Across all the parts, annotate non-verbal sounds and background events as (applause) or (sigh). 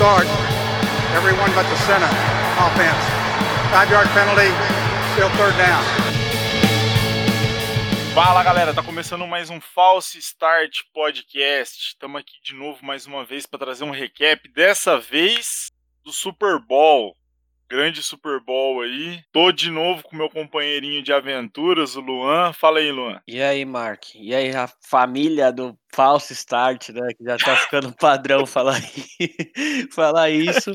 start. Everyone but the center offense. Five yard penalty, still third down. Fala galera, tá começando mais um False Start Podcast. Estamos aqui de novo mais uma vez para trazer um recap, dessa vez do Super Bowl. Grande Super Bowl aí. Tô de novo com meu companheirinho de aventuras, o Luan. Fala aí, Luan. E aí, Mark? E aí, a família do False Start, né? Que já tá ficando (laughs) padrão falar, (laughs) falar isso.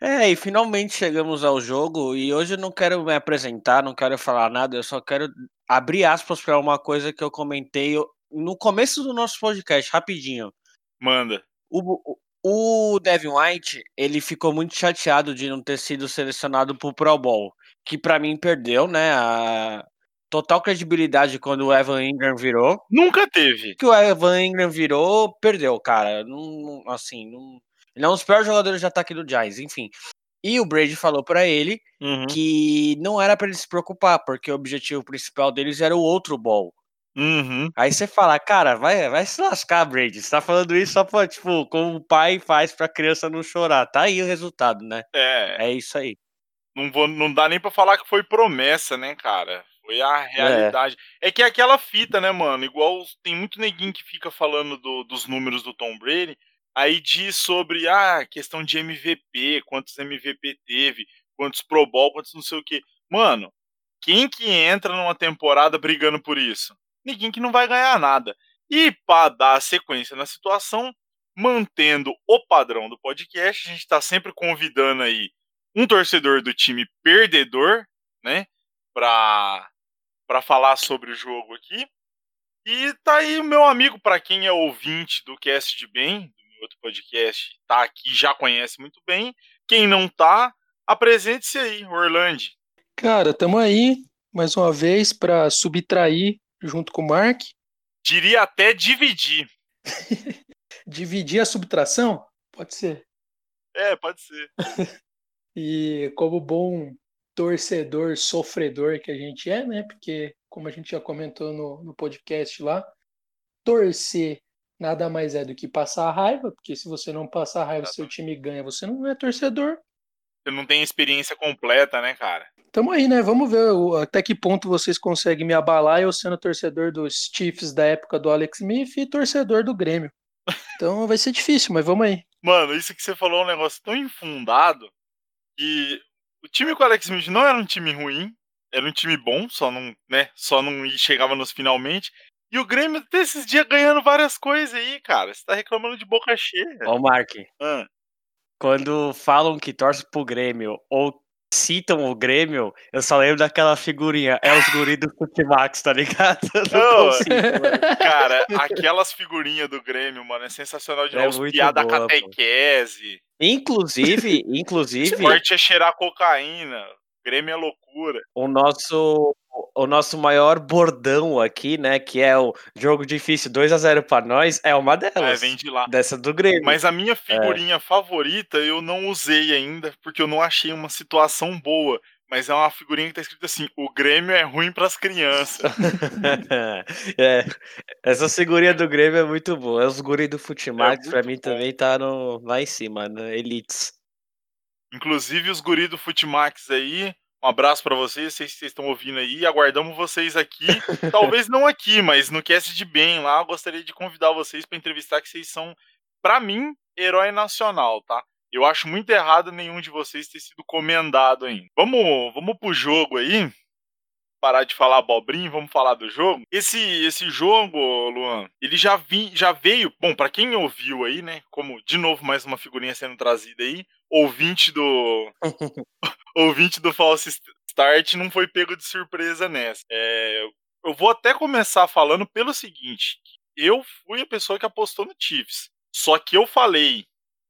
É, e finalmente chegamos ao jogo. E hoje eu não quero me apresentar, não quero falar nada, eu só quero abrir aspas para uma coisa que eu comentei no começo do nosso podcast, rapidinho. Manda. O, o Devin White, ele ficou muito chateado de não ter sido selecionado pro Pro Bowl, que para mim perdeu, né, a total credibilidade quando o Evan Ingram virou. Nunca teve. Que o Evan Ingram virou, perdeu, cara. Não, assim, não... ele é um dos piores jogadores de ataque do Giants, enfim. E o Brady falou para ele uhum. que não era para ele se preocupar, porque o objetivo principal deles era o outro bowl. Uhum. Aí você fala, cara, vai, vai se lascar, Brady. Você tá falando isso só pra, tipo, como o pai faz pra criança não chorar. Tá aí o resultado, né? É. É isso aí. Não, vou, não dá nem pra falar que foi promessa, né, cara? Foi a realidade. É, é que é aquela fita, né, mano? Igual tem muito neguinho que fica falando do, dos números do Tom Brady. Aí diz sobre a ah, questão de MVP, quantos MVP teve, quantos Pro Bowl, quantos não sei o que. Mano, quem que entra numa temporada brigando por isso? Ninguém que não vai ganhar nada. E para dar sequência na situação, mantendo o padrão do podcast, a gente está sempre convidando aí um torcedor do time perdedor, né, para para falar sobre o jogo aqui. E tá aí o meu amigo, para quem é ouvinte do Cast de Bem, do meu outro podcast, tá aqui, já conhece muito bem. Quem não tá, apresente-se aí, Orlando. Cara, tamo aí mais uma vez para subtrair junto com o Mark. Diria até dividir. (laughs) dividir a subtração? Pode ser. É, pode ser. (laughs) e como bom torcedor sofredor que a gente é, né? Porque, como a gente já comentou no, no podcast lá, torcer nada mais é do que passar raiva, porque se você não passar raiva, seu time ganha, você não é torcedor. Você não tem experiência completa, né, cara? Tamo aí, né? Vamos ver até que ponto vocês conseguem me abalar, eu sendo torcedor dos Chiefs da época do Alex Smith e torcedor do Grêmio. Então vai ser difícil, mas vamos aí. Mano, isso que você falou é um negócio tão infundado que o time com o Alex Smith não era um time ruim, era um time bom, só não, né, só não chegava nos finalmente. E o Grêmio desses dias ganhando várias coisas aí, cara. Você tá reclamando de boca cheia. Ó, Mark. Ah quando falam que torce pro Grêmio ou citam o Grêmio, eu só lembro daquela figurinha. É os guris do Futimax, tá ligado? (laughs) Não, consigo, cara, aquelas figurinhas do Grêmio, mano, é sensacional de é novo. Piada boa, catequese. Inclusive, (laughs) inclusive. Esporte é cheirar cocaína. Grêmio é loucura. O nosso o nosso maior bordão aqui, né, que é o jogo difícil 2 a 0 para nós, é uma delas. É, vem de lá. Dessa do Grêmio. Mas a minha figurinha é. favorita eu não usei ainda, porque eu não achei uma situação boa. Mas é uma figurinha que tá escrito assim: o Grêmio é ruim para as crianças. (laughs) é, essa figurinha do Grêmio é muito boa. Os guri do Futimax, é para mim, bom. também tá no, lá em cima, no Elites. Inclusive, os guri do Futimax aí, um abraço para vocês, vocês, vocês estão ouvindo aí. Aguardamos vocês aqui. (laughs) Talvez não aqui, mas no Cast de Bem lá. Eu gostaria de convidar vocês para entrevistar, que vocês são, para mim, herói nacional, tá? Eu acho muito errado nenhum de vocês ter sido comendado ainda. Vamos, vamos pro jogo aí. Parar de falar abobrinho, vamos falar do jogo. Esse esse jogo, Luan, ele já, vi, já veio. Bom, para quem ouviu aí, né? Como de novo mais uma figurinha sendo trazida aí, ouvinte do (laughs) ouvinte do False Start não foi pego de surpresa nessa. É, eu vou até começar falando pelo seguinte: eu fui a pessoa que apostou no Chiefs. Só que eu falei,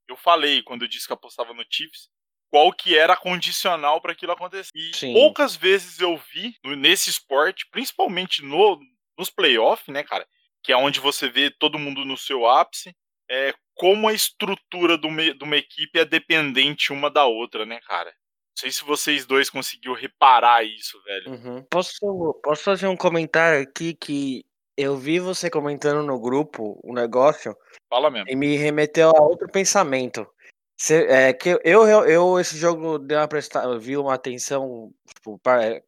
eu falei quando eu disse que apostava no Chiefs, qual que era a condicional para aquilo acontecer. E Sim. poucas vezes eu vi nesse esporte, principalmente no, nos playoffs, né, cara, que é onde você vê todo mundo no seu ápice, é como a estrutura de uma, de uma equipe é dependente uma da outra, né, cara? Não sei se vocês dois conseguiram reparar isso, velho. Uhum. Posso, posso fazer um comentário aqui que eu vi você comentando no grupo um negócio. Fala mesmo. E me remeteu a outro pensamento. Cê, é, que eu, eu, eu, esse jogo deu uma presta, vi uma atenção tipo,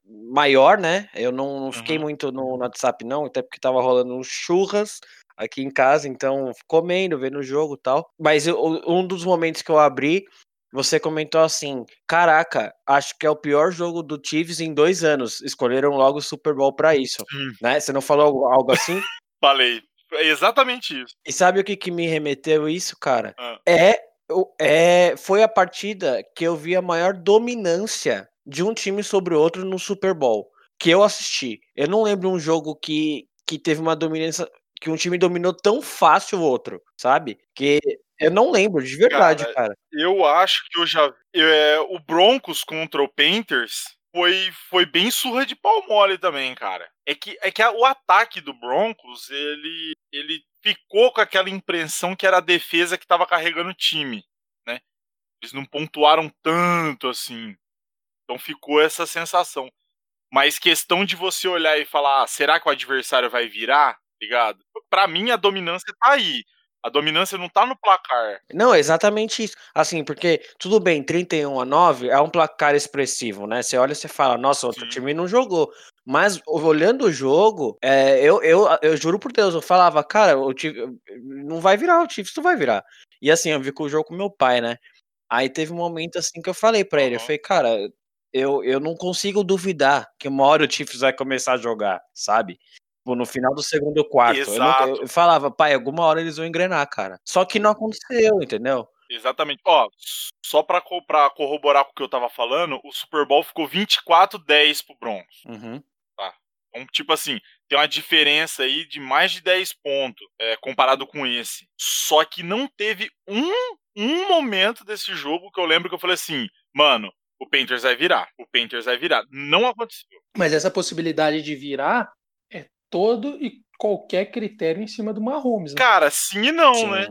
maior, né? Eu não, não fiquei Uhum. muito no, no WhatsApp, não, até porque tava rolando uns churras aqui em casa, então comendo, vendo o jogo e tal. Mas eu, um dos momentos que eu abri, você comentou assim: Caraca, acho que é o pior jogo do Chiefs em dois anos. Escolheram logo o Super Bowl pra isso. Sim. Né? Você não falou algo, assim? (laughs) Falei. É exatamente isso. E sabe o que, que me remeteu isso, cara? Ah. É, é, foi a partida que eu vi a maior dominância de um time sobre o outro no Super Bowl que eu assisti. Eu não lembro um jogo que, que teve uma dominância que um time dominou tão fácil o outro, sabe? Que eu não lembro de verdade, Cara, cara. Eu acho que eu já. É, o Broncos contra o Panthers foi, foi bem surra de pau mole também, cara. É que, é que a- o ataque do Broncos, ele, ele ficou com aquela impressão que era a defesa que tava carregando o time, né? Eles não pontuaram tanto assim. Então ficou essa sensação. Mas questão de você olhar e falar, ah, será que o adversário vai virar? Ligado? Pra mim, a dominância tá aí. A dominância não tá no placar. Não, é exatamente isso. Assim, porque tudo bem, 31 a 9 é um placar expressivo, né? Você olha e você fala, nossa, outro Sim. time não jogou. Mas olhando o jogo, é, eu, eu, eu juro por Deus, eu falava, cara, o não vai virar, o Chiefs não vai virar. E assim, eu vi com o jogo com meu pai, né? Aí teve um momento assim que eu falei pra ele, eu Aham. falei, cara, eu, eu não consigo duvidar que uma hora o Chiefs vai começar a jogar, sabe? Tipo, no final do segundo quarto. Eu, não- eu- falava, pai, alguma hora eles vão engrenar, cara. Só que não aconteceu, entendeu? Exatamente. Ó, só pra, pra corroborar com o que eu tava falando, o Super Bowl ficou 24-10 pro Broncos. Uhum. Então, tipo assim, tem uma diferença aí de mais de 10 pontos é, comparado com esse. Só que não teve um, um momento desse jogo que eu lembro que eu falei assim, mano, o Panthers vai virar, o Panthers vai virar. Não aconteceu. Mas essa possibilidade de virar todo e qualquer critério em cima do Mahomes, né? Cara, sim e não, Sim. né?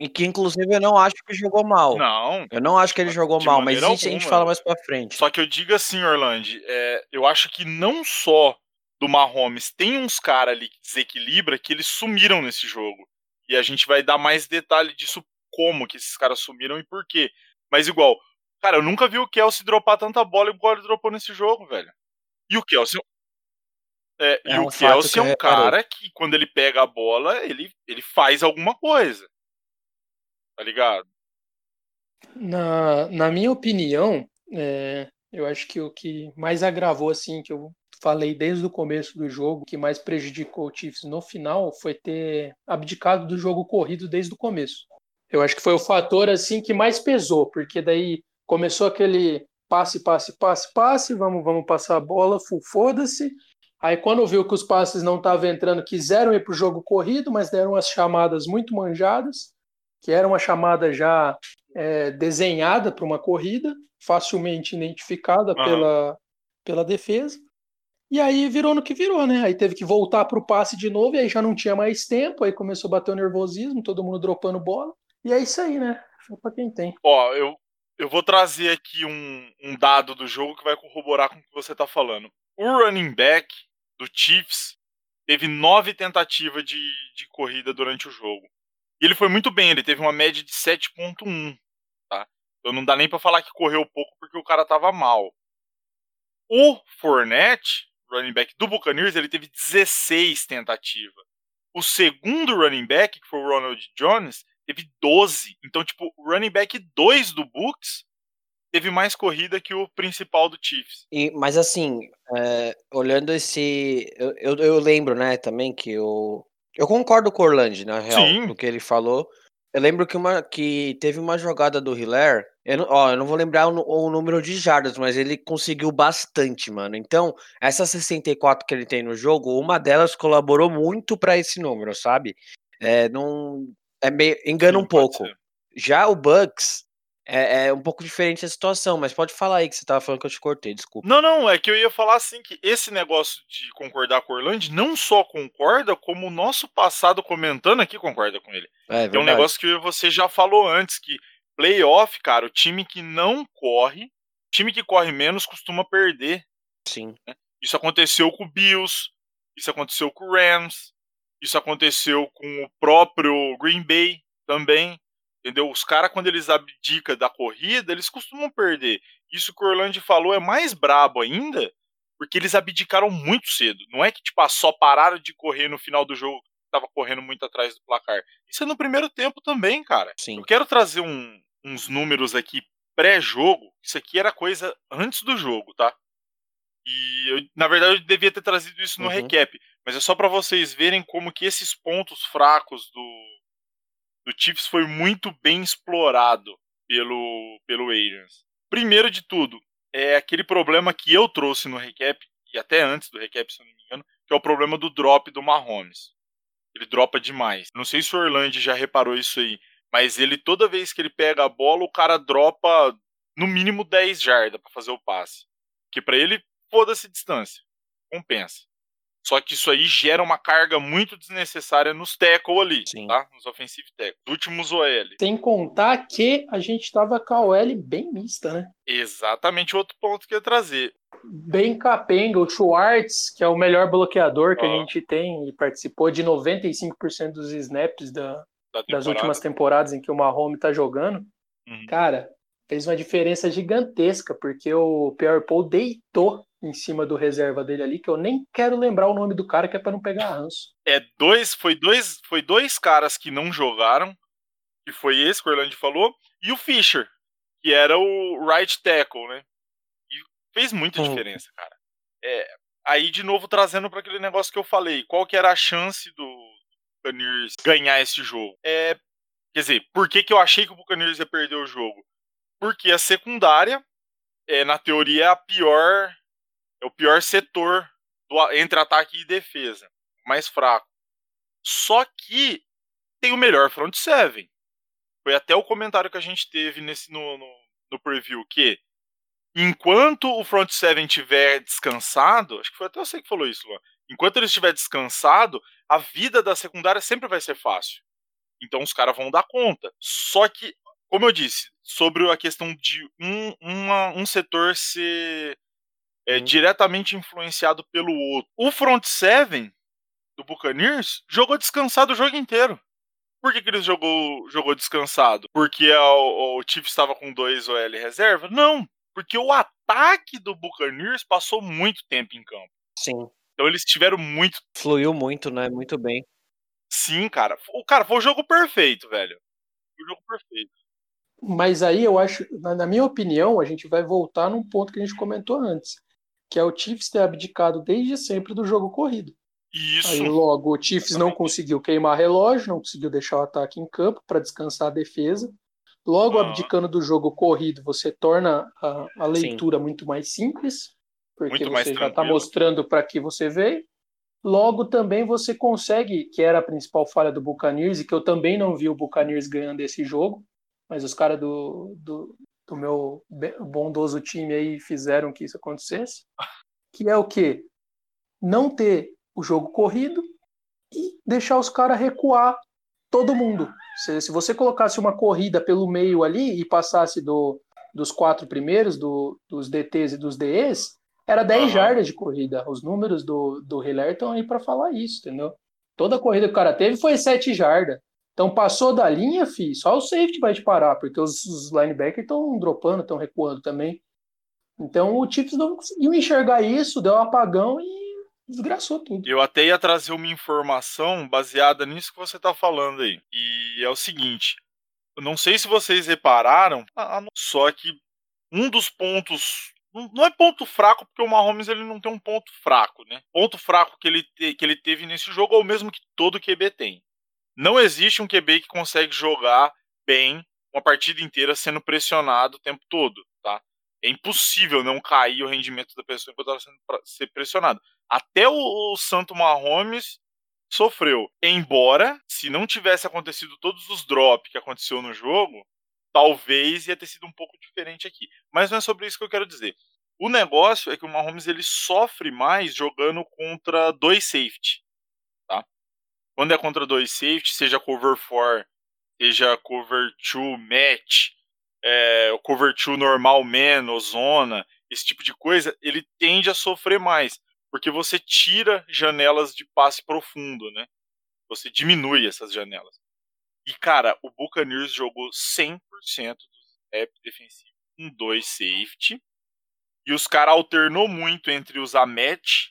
E que inclusive eu não acho que jogou mal. Não. Eu não acho que ele jogou mal, mas maneira isso a gente alguma. fala mais pra frente. Só que eu digo assim, Orlando, é, eu acho que não só do Mahomes tem uns caras ali que desequilibra que eles sumiram nesse jogo. E a gente vai dar mais detalhe disso, como que esses caras sumiram e por quê. Mas igual, cara, eu nunca vi o Kelsey dropar tanta bola igual ele dropou nesse jogo, velho. E o Kelsey. É, É e um o Kelsey que é eu um reparei. cara que, quando ele pega a bola, ele, ele faz alguma coisa. Tá ligado? Na, na minha opinião, é, eu acho que o que mais agravou, assim, que eu falei desde o começo do jogo, que mais prejudicou o Chiefs no final, foi ter abdicado do jogo corrido desde o começo. Eu acho que foi o fator, assim, que mais pesou, porque daí começou aquele passe, passe, passe, passe, vamos, vamos passar a bola, foda-se. Aí quando viu que os passes não estavam entrando, quiseram ir para o jogo corrido, mas deram umas chamadas muito manjadas, que era uma chamada já é, desenhada para uma corrida, facilmente identificada Aham. pela, pela defesa. E aí virou no que virou, né? Aí teve que voltar para o passe de novo, e aí já não tinha mais tempo, aí começou a bater o nervosismo, todo mundo dropando bola. E é isso aí, né? Foi para quem tem. Ó, eu, eu vou trazer aqui um, um dado do jogo que vai corroborar com o que você tá falando. O running back do Chiefs teve nove tentativas de, de corrida durante o jogo. E ele foi muito bem, ele teve uma média de 7.1, tá? Então não dá nem pra falar que correu pouco porque o cara tava mal. O Fournette, running back do Buccaneers, ele teve 16 tentativas. O segundo running back, que foi o Ronald Jones, teve 12. Então, tipo, o running back 2 do Bucks teve mais corrida que o principal do Chiefs. E- mas assim, é, olhando esse. Eu, eu, eu lembro, né, também que eu. Eu concordo com o Orlando, na real, Sim. do que ele falou. Eu lembro que, uma, que teve uma jogada do Hilaire. Eu não, ó, eu não vou lembrar o, o número de jardas, mas ele conseguiu bastante, mano. Então, essas 64 que ele tem no jogo, uma delas colaborou muito pra esse número, sabe? É, não, é meio, engana Sim, um pouco. Já o Bucks é, é um pouco diferente a situação, mas pode falar aí que você tava falando que eu te cortei, desculpa. Não, não, é que eu ia falar assim que esse negócio de concordar com o Orlando não só concorda, como o nosso passado comentando aqui concorda com ele. É, Tem um negócio que você já falou antes, que playoff, cara, o time que não corre, time que corre menos costuma perder. Sim. Isso aconteceu com o Bills, isso aconteceu com o Rams, isso aconteceu com o próprio Green Bay também. Entendeu? Os caras, quando eles abdicam da corrida, eles costumam perder. Isso que o Orlando falou é mais brabo ainda, porque eles abdicaram muito cedo. Não é que, tipo, ah, só pararam de correr no final do jogo, tava correndo muito atrás do placar. Isso é no primeiro tempo também, cara. Sim. Eu quero trazer um, uns números aqui pré-jogo. Isso aqui era coisa antes do jogo, tá? E eu, na verdade eu devia ter trazido isso no Uhum. recap, mas é só pra vocês verem como que esses pontos fracos do do Chiefs foi muito bem explorado pelo pelo Arians. Primeiro de tudo, é aquele problema que eu trouxe no recap e até antes do recap, se não me engano, que é o problema do drop do Mahomes. Ele dropa demais. Não sei se o Orlando já reparou isso aí, mas ele toda vez que ele pega a bola, o cara dropa no mínimo 10 jardas pra fazer o passe. Que pra ele foda-se distância. Compensa. Só que isso aí gera uma carga muito desnecessária nos tackle ali, Sim. tá? Nos offensive tackle. Últimos OL. Sem contar que a gente tava com a OL bem mista, né? Exatamente outro ponto que eu ia trazer. Bem capenga, o Schwartz, que é o melhor bloqueador que Ó. a gente tem e participou de 95% dos snaps da, Da das últimas temporadas em que o Mahomes tá jogando. Uhum. Cara, fez uma diferença gigantesca, porque o Pierre Paul deitou em cima do reserva dele ali, que eu nem quero lembrar o nome do cara, que é pra não pegar ranço. É dois, foi dois, foi dois caras que não jogaram, que foi esse que o Orlando falou, e o Fischer, que era o right tackle, né? E fez muita Hum. diferença, cara. É, aí de novo trazendo para aquele negócio que eu falei, qual que era a chance do Buccaneers ganhar esse jogo? É, quer dizer, por que, que eu achei que o Buccaneers ia perder o jogo? Porque a secundária, é, na teoria, é a pior, é o pior setor do entre ataque e defesa, mais fraco. Só que tem o melhor front seven. Foi até o comentário que a gente teve nesse no, no, no preview que enquanto o front seven tiver descansado, acho que foi até você que falou isso, Luan. Enquanto ele estiver descansado, a vida da secundária sempre vai ser fácil. Então os caras vão dar conta. Só que, como eu disse, sobre a questão de um, uma- um setor ser é, Uhum. diretamente influenciado pelo outro. O front seven do Buccaneers jogou descansado o jogo inteiro. Por que, que ele jogou, jogou descansado? Porque a- o, o Chiefs estava com dois OL reserva? Não, porque o ataque do Buccaneers passou muito tempo em campo. Sim. Então eles tiveram muito. Fluiu muito, né? Muito bem. Sim, cara. O cara foi o jogo perfeito, velho. Foi o jogo perfeito. Mas aí eu acho, na, na minha opinião, a gente vai voltar num ponto que a gente comentou antes, que é o Chiefs ter abdicado desde sempre do jogo corrido. Isso. Aí logo o Chiefs não conseguiu queimar relógio, não conseguiu deixar o ataque em campo para descansar a defesa. Logo abdicando do jogo corrido, você torna a, a leitura muito mais simples, porque Muito você já está mostrando para que você veio. Logo também você consegue, que era a principal falha do Buccaneers, e que eu também não vi o Buccaneers ganhando esse jogo, mas os caras do, do, do meu bondoso time aí fizeram que isso acontecesse, que é o quê? Não ter o jogo corrido e deixar os caras recuar todo mundo. Se, se você colocasse uma corrida pelo meio ali e passasse do, dos quatro primeiros, do, dos DTs e dos DEs, era 10 Aham. jardas de corrida. Os números do, do Hiller estão aí para falar isso, entendeu? Toda corrida que o cara teve foi 7 jardas. Então passou da linha, fi, só o safety vai te parar, porque os, os linebackers estão dropando, estão recuando também. Então o Chiefs não conseguiu enxergar isso, deu um apagão e desgraçou tudo. Eu até ia trazer uma informação baseada nisso que você tá falando aí. E é o seguinte: eu não sei se vocês repararam, só que um dos pontos. não- Não é ponto fraco, porque o Mahomes ele não tem um ponto fraco, né? Ponto fraco que ele, te- que ele teve nesse jogo é o mesmo que todo QB tem. Não existe um QB que consegue jogar bem uma partida inteira sendo pressionado o tempo todo, tá? É impossível não cair o rendimento da pessoa enquanto ela sendo ser pressionado. Até o, o Santo Mahomes sofreu. Embora, se não tivesse acontecido todos os drops que aconteceu no jogo, talvez ia ter sido um pouco diferente aqui. Mas não é sobre isso que eu quero dizer. O negócio é que o Mahomes ele sofre mais jogando contra dois safety? Quando é contra dois safety, seja cover 4, seja cover 2 match, é, cover 2 normal man ou zona, esse tipo de coisa, ele tende a sofrer mais, porque você tira janelas de passe profundo, né? Você diminui essas janelas. E, cara, o Buccaneers jogou 100% do snap defensivo com dois safety. E os caras alternou muito entre usar match,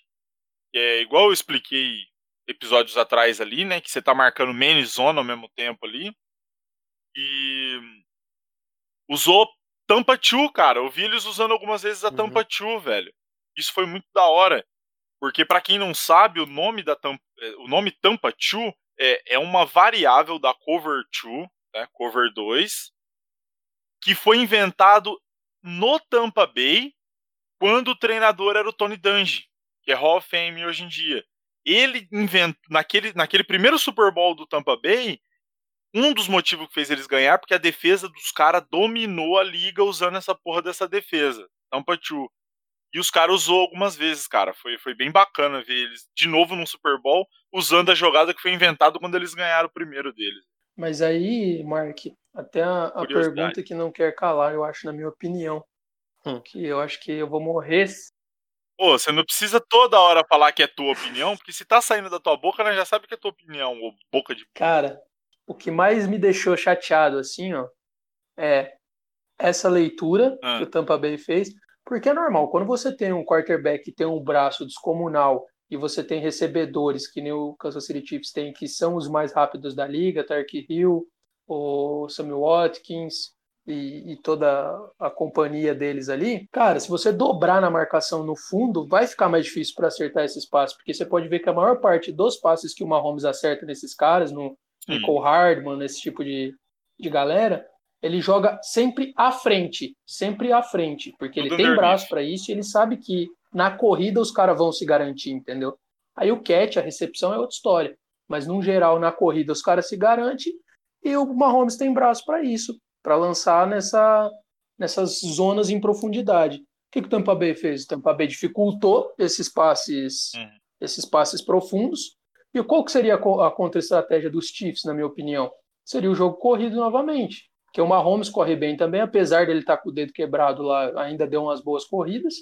que é igual eu expliquei episódios atrás ali, né? Que você tá marcando main zone ao mesmo tempo ali. E usou tampa 2, cara. Eu vi eles usando algumas vezes a tampa 2, velho. Isso foi muito da hora. Porque para quem não sabe, o nome da tampa, é, o nome tampa 2 é, é uma variável da cover 2, né, cover 2, que foi inventado no Tampa Bay quando o treinador era o Tony Dungy, que é Hall of Fame hoje em dia. Ele inventou naquele, naquele primeiro Super Bowl do Tampa Bay, um dos motivos que fez eles ganhar porque a defesa dos caras dominou a liga usando essa porra dessa defesa, Tampa 2. E os caras usou algumas vezes, cara. Foi, foi bem bacana ver eles de novo no Super Bowl usando a jogada que foi inventada quando eles ganharam o primeiro deles. Mas aí, Mark, até a, a pergunta que não quer calar, eu acho, na minha opinião. Hum. Que eu acho que eu vou morrer. Pô, você não precisa toda hora falar que é tua opinião, porque se tá saindo da tua boca, né, já sabe que é tua opinião, ou boca de. Cara, o que mais me deixou chateado, assim, ó, é essa leitura ah. que o Tampa Bay fez. Porque é normal, quando você tem um quarterback que tem um braço descomunal e você tem recebedores que nem o Kansas City Chiefs tem, que são os mais rápidos da liga, Tark Hill, o Samuel Watkins e, e, toda a companhia deles ali, cara, se você dobrar na marcação no fundo, vai ficar mais difícil para acertar esses passes, porque você pode ver que a maior parte dos passes que o Mahomes acerta nesses caras, no Nicole Hardman, nesse tipo de, de galera, ele joga sempre à frente, sempre à frente, porque Tudo ele tem braço para isso e ele sabe que na corrida os caras vão se garantir, entendeu? Aí o catch, a recepção é outra história, mas no geral na corrida os caras se garantem e o Mahomes tem braço para isso, para lançar nessa nessas zonas em profundidade. O que, que o Tampa Bay fez? O Tampa Bay dificultou esses passes, uhum. esses passes profundos. E qual que seria a contra-estratégia dos Chiefs, na minha opinião? Seria o jogo corrido novamente que o Mahomes corre bem também, apesar dele estar tá com o dedo quebrado lá, ainda deu umas boas corridas,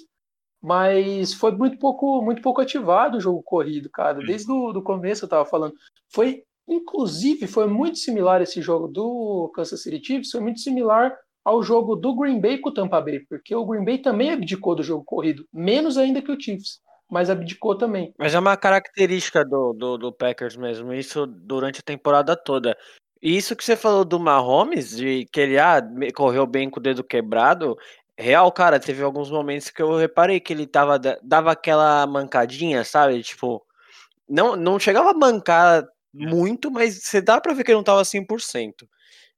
mas foi muito pouco, muito pouco ativado o jogo corrido, cara. Desde o começo eu estava falando. Foi, inclusive, foi muito similar esse jogo do Kansas City Chiefs, foi muito similar ao jogo do Green Bay com o Tampa Bay, porque o Green Bay também abdicou do jogo corrido, menos ainda que o Chiefs, mas abdicou também. Mas é uma característica do, do, do Packers mesmo, isso durante a temporada toda. Isso que você falou do Mahomes, de que ele ah, correu bem com o dedo quebrado, real, cara, teve alguns momentos que eu reparei que ele tava, dava aquela mancadinha, sabe? Tipo, não, não chegava a mancar muito, mas você dá pra ver que ele não tava 100%.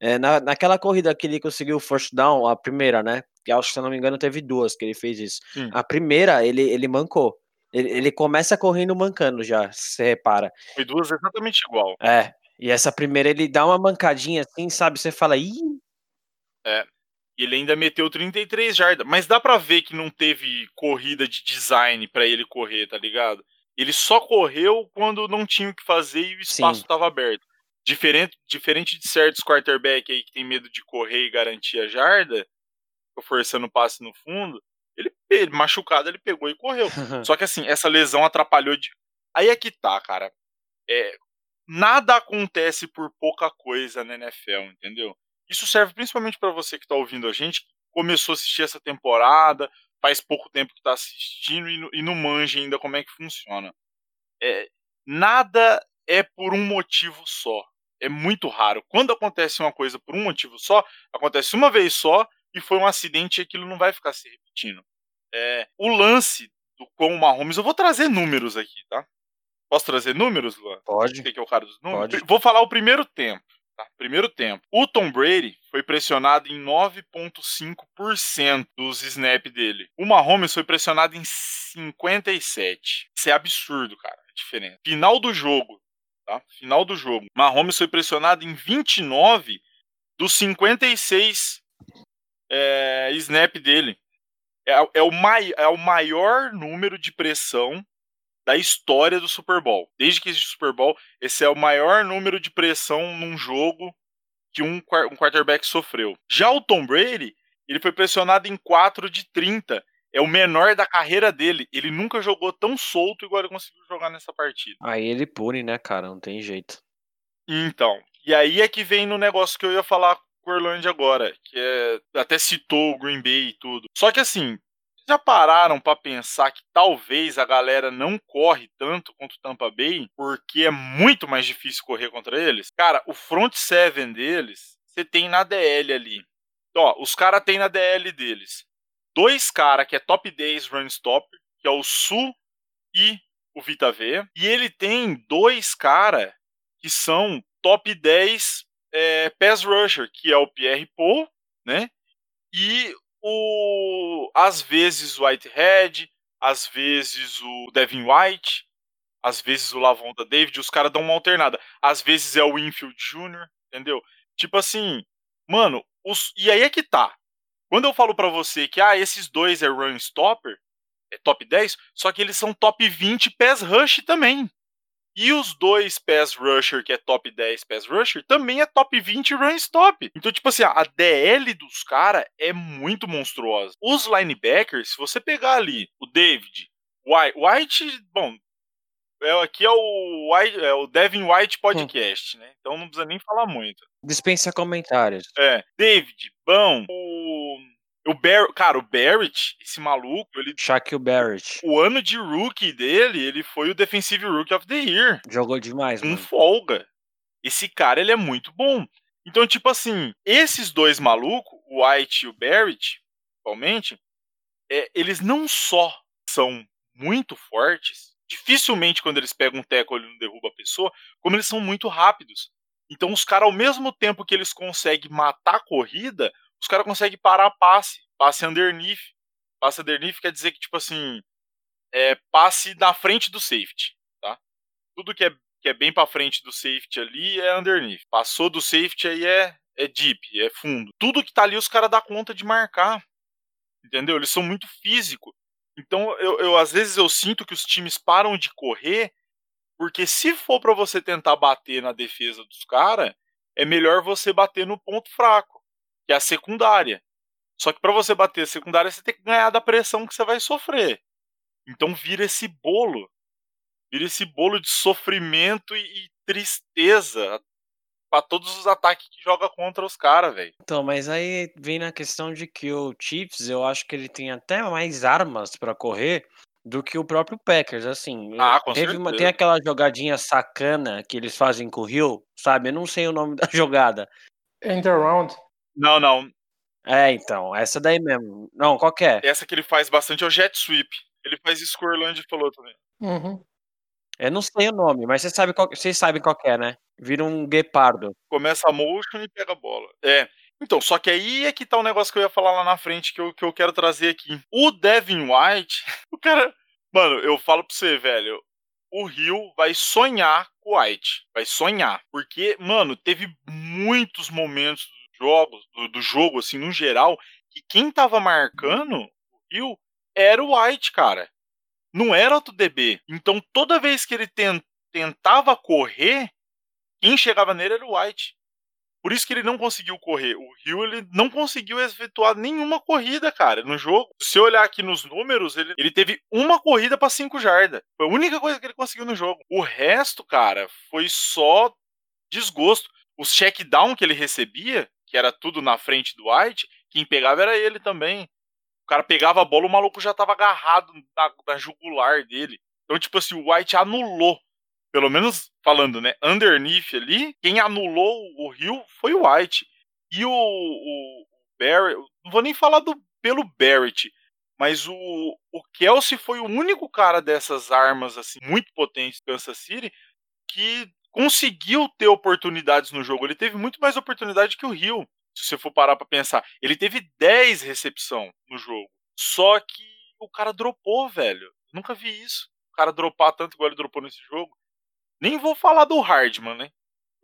É, na, naquela corrida que ele conseguiu o first down, a primeira, né? Que acho que, se eu não me engano, teve duas que ele fez isso. Hum. A primeira, ele, ele mancou. Ele, ele começa correndo mancando já, você repara. Foi duas exatamente igual. É, e essa primeira ele dá uma mancadinha assim, sabe? Você fala, ih. É. E ele ainda meteu 33 jardas. Mas dá pra ver que não teve corrida de design para ele correr, tá ligado? Ele só correu quando não tinha o que fazer e o espaço estava aberto. Diferente, diferente de certos quarterback aí que tem medo de correr e garantir a jarda, forçando o passe no fundo, ele, ele machucado, ele pegou e correu. (laughs) Só que assim, essa lesão atrapalhou de. Aí é que tá, cara. É, nada acontece por pouca coisa na NFL, entendeu? Isso serve principalmente para você que está ouvindo a gente, que começou a assistir essa temporada, faz pouco tempo que está assistindo e, e, não manja ainda como é que funciona. É, nada é por um motivo só. É muito raro. Quando acontece uma coisa por um motivo só, acontece uma vez só e foi um acidente e aquilo não vai ficar se repetindo. É, o lance do com o Mahomes, eu vou trazer números aqui, tá? Posso trazer números, Luan? Pode. Você que é o cara dos números? Pode. Vou falar o primeiro tempo. Tá? Primeiro tempo. O Tom Brady foi pressionado em 9,5% dos snaps dele. O Mahomes foi pressionado em 57%. Isso é absurdo, cara. A diferença. Final do jogo. Tá? Final do jogo. Mahomes foi pressionado em 29 dos 56 é, snap dele. É, é, o mai, é o maior número de pressão da história do Super Bowl. Desde que existe o Super Bowl, esse é o maior número de pressão num jogo que um, um quarterback sofreu. Já o Tom Brady, ele foi pressionado em 4 de 30. É o menor da carreira dele. Ele nunca jogou tão solto igual ele conseguiu jogar nessa partida. Aí ele pune, né, cara? Não tem jeito. Então. E aí é que vem no negócio que eu ia falar com o Orlando agora, que é até citou o Green Bay e tudo. Só que assim, já pararam para pensar que talvez a galera não corre tanto contra o Tampa Bay porque é muito mais difícil correr contra eles? Cara, o front seven deles, você tem na DL ali. Ó, os caras têm na DL deles dois caras que é top 10 run stop, que é o Su e o Vita V. E ele tem dois caras que são top 10 é, pass rusher, que é o Pierre Paul, né? E o às vezes o Whitehead, às vezes o Devin White, às vezes o Lavonda David, os caras dão uma alternada. Às vezes é o Winfield Jr., entendeu? Tipo assim, mano, os... e aí é que tá. Quando eu falo para você que ah, esses dois é run stopper, é top 10, só que eles são top 20 pass rush também. E os dois pass rusher, que é top 10 pass rusher, também é top 20 run stop. Então, tipo assim, a DL dos caras é muito monstruosa. Os linebackers, se você pegar ali o David, White, White bom, é, aqui é o, White, é o Devin White Podcast, hum. né? Então não precisa nem falar muito. Dispensa comentários. É. David, bom, o. O Bar cara, o Barrett, esse maluco, ele. Shaquille Barrett. O ano de rookie dele, ele foi o Defensive Rookie of the Year. Jogou demais, Com mano. folga. Esse cara, ele é muito bom. Então, tipo assim, esses dois malucos, o White e o Barrett, principalmente, é, eles não só são muito fortes, dificilmente quando eles pegam um teco ele não derruba a pessoa, como eles são muito rápidos. Então os caras, ao mesmo tempo que eles conseguem matar a corrida, os caras conseguem parar passe, passe underneath. Passe underneath quer dizer que, tipo assim, é passe na frente do safety, tá? Tudo que é, que é bem para frente do safety ali é underneath. Passou do safety aí é, é deep, é fundo. Tudo que tá ali os caras dão conta de marcar. Entendeu? Eles são muito físicos. Então, eu, eu às vezes eu sinto que os times param de correr, porque se for para você tentar bater na defesa dos caras, é melhor você bater no ponto fraco, que é a secundária. Só que para você bater a secundária, você tem que ganhar da pressão que você vai sofrer. Então vira esse bolo. Vira esse bolo de sofrimento e, e tristeza para todos os ataques que joga contra os caras, velho. Então, mas aí vem na questão de que o Chiefs, eu acho que ele tem até mais armas para correr do que o próprio Packers, assim. Ah, com teve certeza. uma, tem aquela jogadinha sacana que eles fazem com o Hill, sabe? Eu não sei o nome (laughs) da jogada. End around. Não, não. É, então, essa daí mesmo. Não, qual que é? Essa que ele faz bastante é o jet sweep. Ele faz isso que o Orlando falou também. Uhum. Eu não sei o nome, mas vocês sabem qual, vocês sabem qual que é, né? Vira um guepardo. Começa a motion e pega a bola. É. Então, só que aí é que tá o um negócio que eu ia falar lá na frente que eu, que eu quero trazer aqui. O Devin White, (laughs) o cara. Mano, eu falo pra você, velho. O Rio vai sonhar com o White. Vai sonhar. Porque, mano, teve muitos momentos do jogo, do, do jogo, assim, no geral, que quem tava marcando o Rio era o White, cara. Não era outro DB. Então, toda vez que ele ten, tentava correr, quem chegava nele era o White. Por isso que ele não conseguiu correr. O Rio ele não conseguiu efetuar nenhuma corrida, cara, no jogo. Se olhar aqui nos números, ele, ele teve uma corrida para 5 jardas. Foi a única coisa que ele conseguiu no jogo. O resto, cara, foi só desgosto. Os check down que ele recebia, que era tudo na frente do White, quem pegava era ele também. O cara pegava a bola, o maluco já tava agarrado na, na jugular dele. Então, tipo assim, o White anulou pelo menos falando, né, underneath ali, quem anulou o Rio foi o White. E o, o Barrett, não vou nem falar do pelo Barrett, mas o, o Kelsey foi o único cara dessas armas assim muito potentes do Kansas City que conseguiu ter oportunidades no jogo. Ele teve muito mais oportunidade que o Rio, se você for parar para pensar. Ele teve 10 recepção no jogo. Só que o cara dropou, velho. Nunca vi isso. O cara dropar tanto igual ele dropou nesse jogo. Nem vou falar do Hardman, né?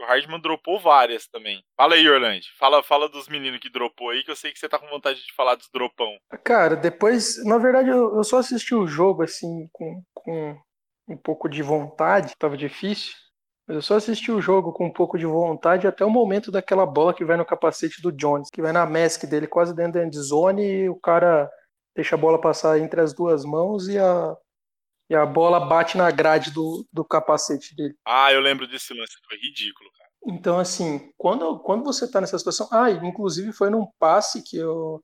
O Hardman dropou várias também. Fala aí, Orlando. Fala, fala dos meninos que dropou aí, que eu sei que você tá com vontade de falar dos dropão. Cara, depois, na verdade, eu, eu só assisti o jogo assim, com, com um pouco de vontade, tava difícil. Mas eu só assisti o jogo com um pouco de vontade até o momento daquela bola que vai no capacete do Jones, que vai na mask dele quase dentro da endzone e o cara deixa a bola passar entre as duas mãos e a, e a bola bate na grade do, do capacete dele. Ah, eu lembro desse lance, foi ridículo, cara. Então, assim, quando, quando você tá nessa situação. Ah, inclusive foi num passe que o,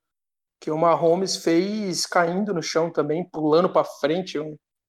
que o Mahomes fez caindo no chão também, pulando para frente.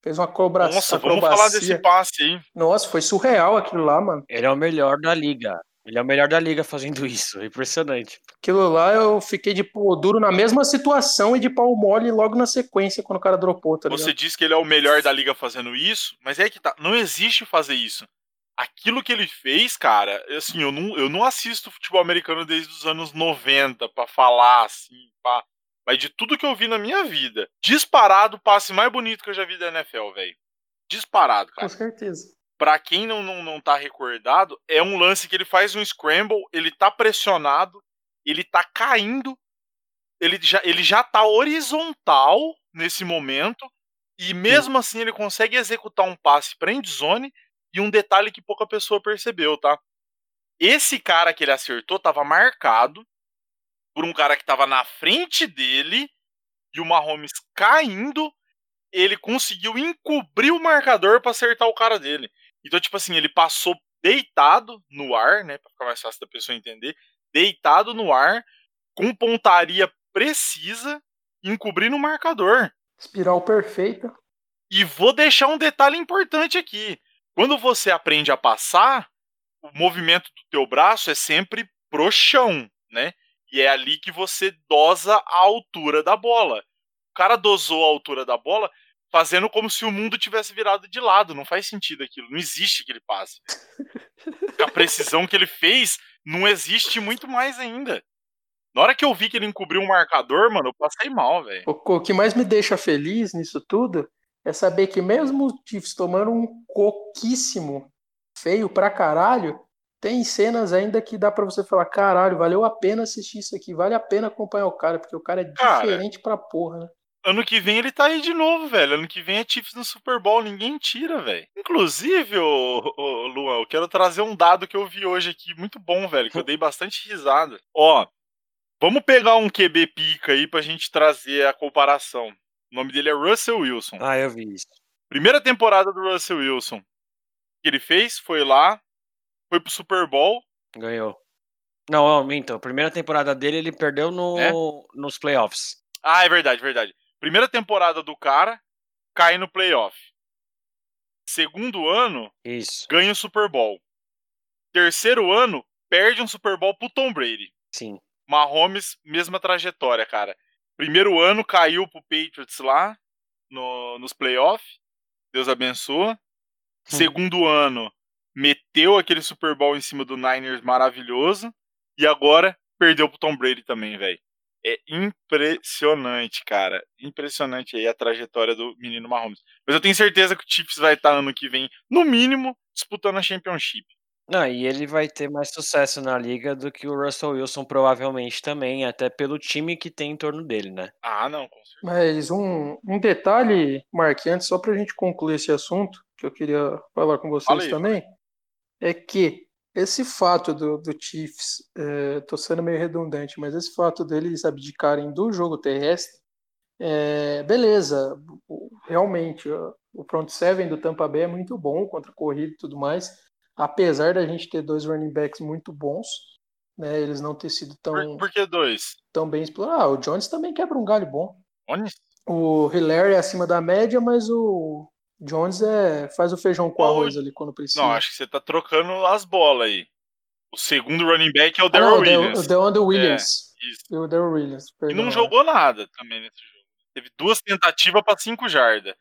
Fez uma acrobacia. Nossa, vamos falar desse passe aí. Nossa, foi surreal aquilo lá, mano. Ele é o melhor da liga. Ele é o melhor da liga fazendo isso. É impressionante. Aquilo lá eu fiquei de pau duro na mesma situação e de pau mole logo na sequência quando o cara dropou, tá Você disse que ele é o melhor da liga fazendo isso, mas é que tá. Não existe fazer isso. Aquilo que ele fez, cara, assim, eu não, eu não assisto futebol americano desde os anos 90 para falar, assim, pá. Mas de tudo que eu vi na minha vida, disparado o passe mais bonito que eu já vi da NFL, velho. Disparado, cara. Com certeza para quem não, não, não tá recordado, é um lance que ele faz um scramble, ele tá pressionado, ele tá caindo, ele já, ele já tá horizontal nesse momento, e mesmo Sim. assim ele consegue executar um passe pra endzone, e um detalhe que pouca pessoa percebeu, tá? Esse cara que ele acertou tava marcado por um cara que tava na frente dele, e o Mahomes caindo, ele conseguiu encobrir o marcador para acertar o cara dele. Então, tipo assim, ele passou deitado no ar, né? Pra ficar mais fácil da pessoa entender. Deitado no ar, com pontaria precisa, encobrindo o marcador. Espiral perfeita. E vou deixar um detalhe importante aqui. Quando você aprende a passar, o movimento do teu braço é sempre pro chão, né? E é ali que você dosa a altura da bola. O cara dosou a altura da bola, fazendo como se o mundo tivesse virado de lado. Não faz sentido aquilo. Não existe aquele passe. a precisão que ele fez não existe muito mais ainda. Na hora que eu vi que ele encobriu um marcador, mano, eu passei mal, velho. O, que mais me deixa feliz nisso tudo é saber que mesmo o Chiefs tomando um coquíssimo feio pra caralho, tem cenas ainda que dá para você falar, caralho, valeu a pena assistir isso aqui, vale a pena acompanhar o cara, porque o cara é cara, diferente pra porra, né? Ano que vem ele tá aí de novo, velho. Ano que vem é Chiefs no Super Bowl, ninguém tira, velho. Inclusive, ô, ô, Luan, eu quero trazer um dado que eu vi hoje aqui, muito bom, velho, que eu dei bastante risada. Ó, vamos pegar um QB pica aí pra gente trazer a comparação. O nome dele é Russell Wilson. Ah, eu vi isso. Primeira temporada do Russell Wilson. O que ele fez? Foi lá, foi pro Super Bowl. Ganhou. Não, então, primeira temporada dele ele perdeu no, é? nos playoffs. Ah, é verdade, verdade. Primeira temporada do cara, cai no playoff. Segundo ano, Isso. ganha o Super Bowl. Terceiro ano, perde um Super Bowl pro Tom Brady. Sim. Mahomes, mesma trajetória, cara. Primeiro ano caiu pro Patriots lá no, nos playoffs. Deus abençoa. Hum. Segundo ano, meteu aquele Super Bowl em cima do Niners maravilhoso. E agora perdeu pro Tom Brady também, velho. É impressionante, cara. Impressionante aí a trajetória do menino Mahomes. Mas eu tenho certeza que o Chiefs vai estar ano que vem, no mínimo, disputando a Championship. Não, e ele vai ter mais sucesso na liga do que o Russell Wilson, provavelmente também, até pelo time que tem em torno dele, né? Ah, não, com certeza. Mas um, um detalhe, Mark, antes, só pra gente concluir esse assunto, que eu queria falar com vocês também, é que esse fato do, do Chiefs, estou é, sendo meio redundante, mas esse fato deles abdicarem do jogo terrestre, é, beleza, realmente, o front seven do Tampa Bay é muito bom contra a corrida e tudo mais, apesar da gente ter dois running backs muito bons, né, eles não ter sido tão... Por, por que dois? Tão bem explorados. Ah, o Jones também quebra um galho bom. Jones? O Hiller é acima da média, mas o, Jones é, faz o feijão com arroz ali quando precisa. Não, acho que você tá trocando as bolas aí. O segundo running back é o Daryl ah, Williams. O Deandre Williams. É, isso. O Daryl Williams. Perdão. E não jogou nada também nesse jogo. Teve duas tentativas para cinco jardas.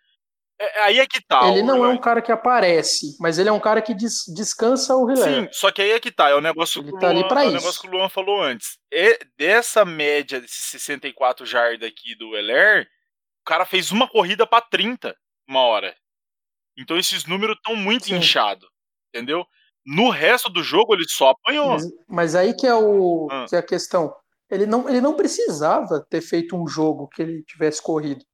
É, aí é que tá. Ele não é um cara que aparece, mas ele é um cara que des, descansa o relé. Sim, só que aí é que tá. É o negócio, ele que, o tá Luan, é o negócio que o Luan falou antes. É, dessa média desses 64 jardas aqui do Heller, o cara fez uma corrida para 30 uma hora. Então esses números estão muito inchados, entendeu? No resto do jogo ele só apanhou. Mas, mas aí que é, o, ah. que é a questão. Ele não, ele não precisava ter feito um jogo que ele tivesse corrido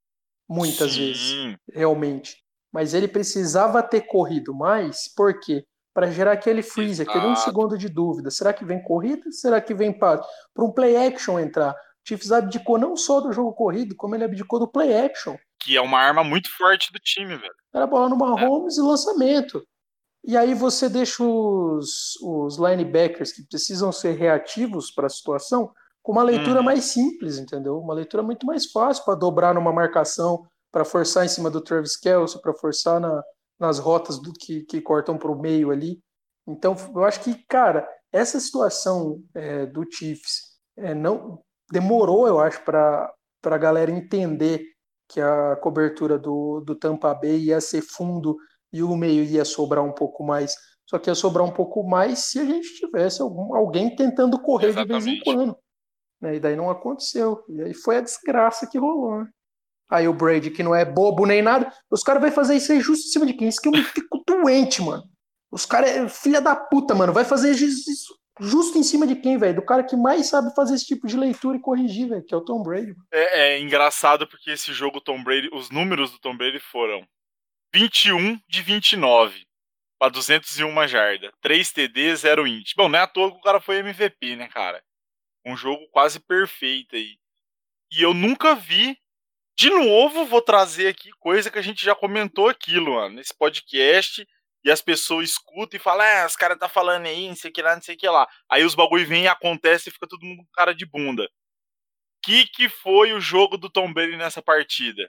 muitas Sim. vezes, realmente. Mas ele precisava ter corrido mais, por quê? Para gerar aquele freeze, Exato. aquele um segundo de dúvida. Será que vem corrida? Será que vem para um play action entrar? O Chiefs abdicou não só do jogo corrido, como ele abdicou do play action que é uma arma muito forte do time, velho. Era bola no Mahomes é. e lançamento. E aí você deixa os, os linebackers que precisam ser reativos para a situação com uma leitura Uhum. mais simples, entendeu? Uma leitura muito mais fácil para dobrar numa marcação, para forçar em cima do Travis Kelce, para forçar na, nas rotas do que, que cortam para o meio ali. Então, eu acho que, cara, essa situação é, do Chiefs é, não demorou, eu acho, para a galera entender que a cobertura do, do Tampa Bay ia ser fundo e o meio ia sobrar um pouco mais. Só que ia sobrar um pouco mais se a gente tivesse algum, alguém tentando correr de vez em Exatamente. quando. Né? E daí não aconteceu. E aí foi a desgraça que rolou. Né? Aí o Brady, que não é bobo nem nada, os caras vão fazer isso aí justo em cima de quem? Isso que eu me fico doente, mano. Os caras, é filha da puta, mano. Vai fazer isso justo em cima de quem, velho? Do cara que mais sabe fazer esse tipo de leitura e corrigir, velho, que é o Tom Brady. É, é engraçado porque esse jogo Tom Brady, os números do Tom Brady foram 21 de 29 para 201 jarda, 3 TD, 0 int. Bom, não é à toa que o cara foi MVP, né, cara? Um jogo quase perfeito aí. E eu nunca vi de novo vou trazer aqui coisa que a gente já comentou aqui, Luan, nesse podcast, e as pessoas escutam e falam, ah, os caras tá falando aí, não sei o que lá, não sei o que lá. Aí os bagulho vem e acontece e fica todo mundo com cara de bunda que, que foi o jogo do Tom Brady nessa partida?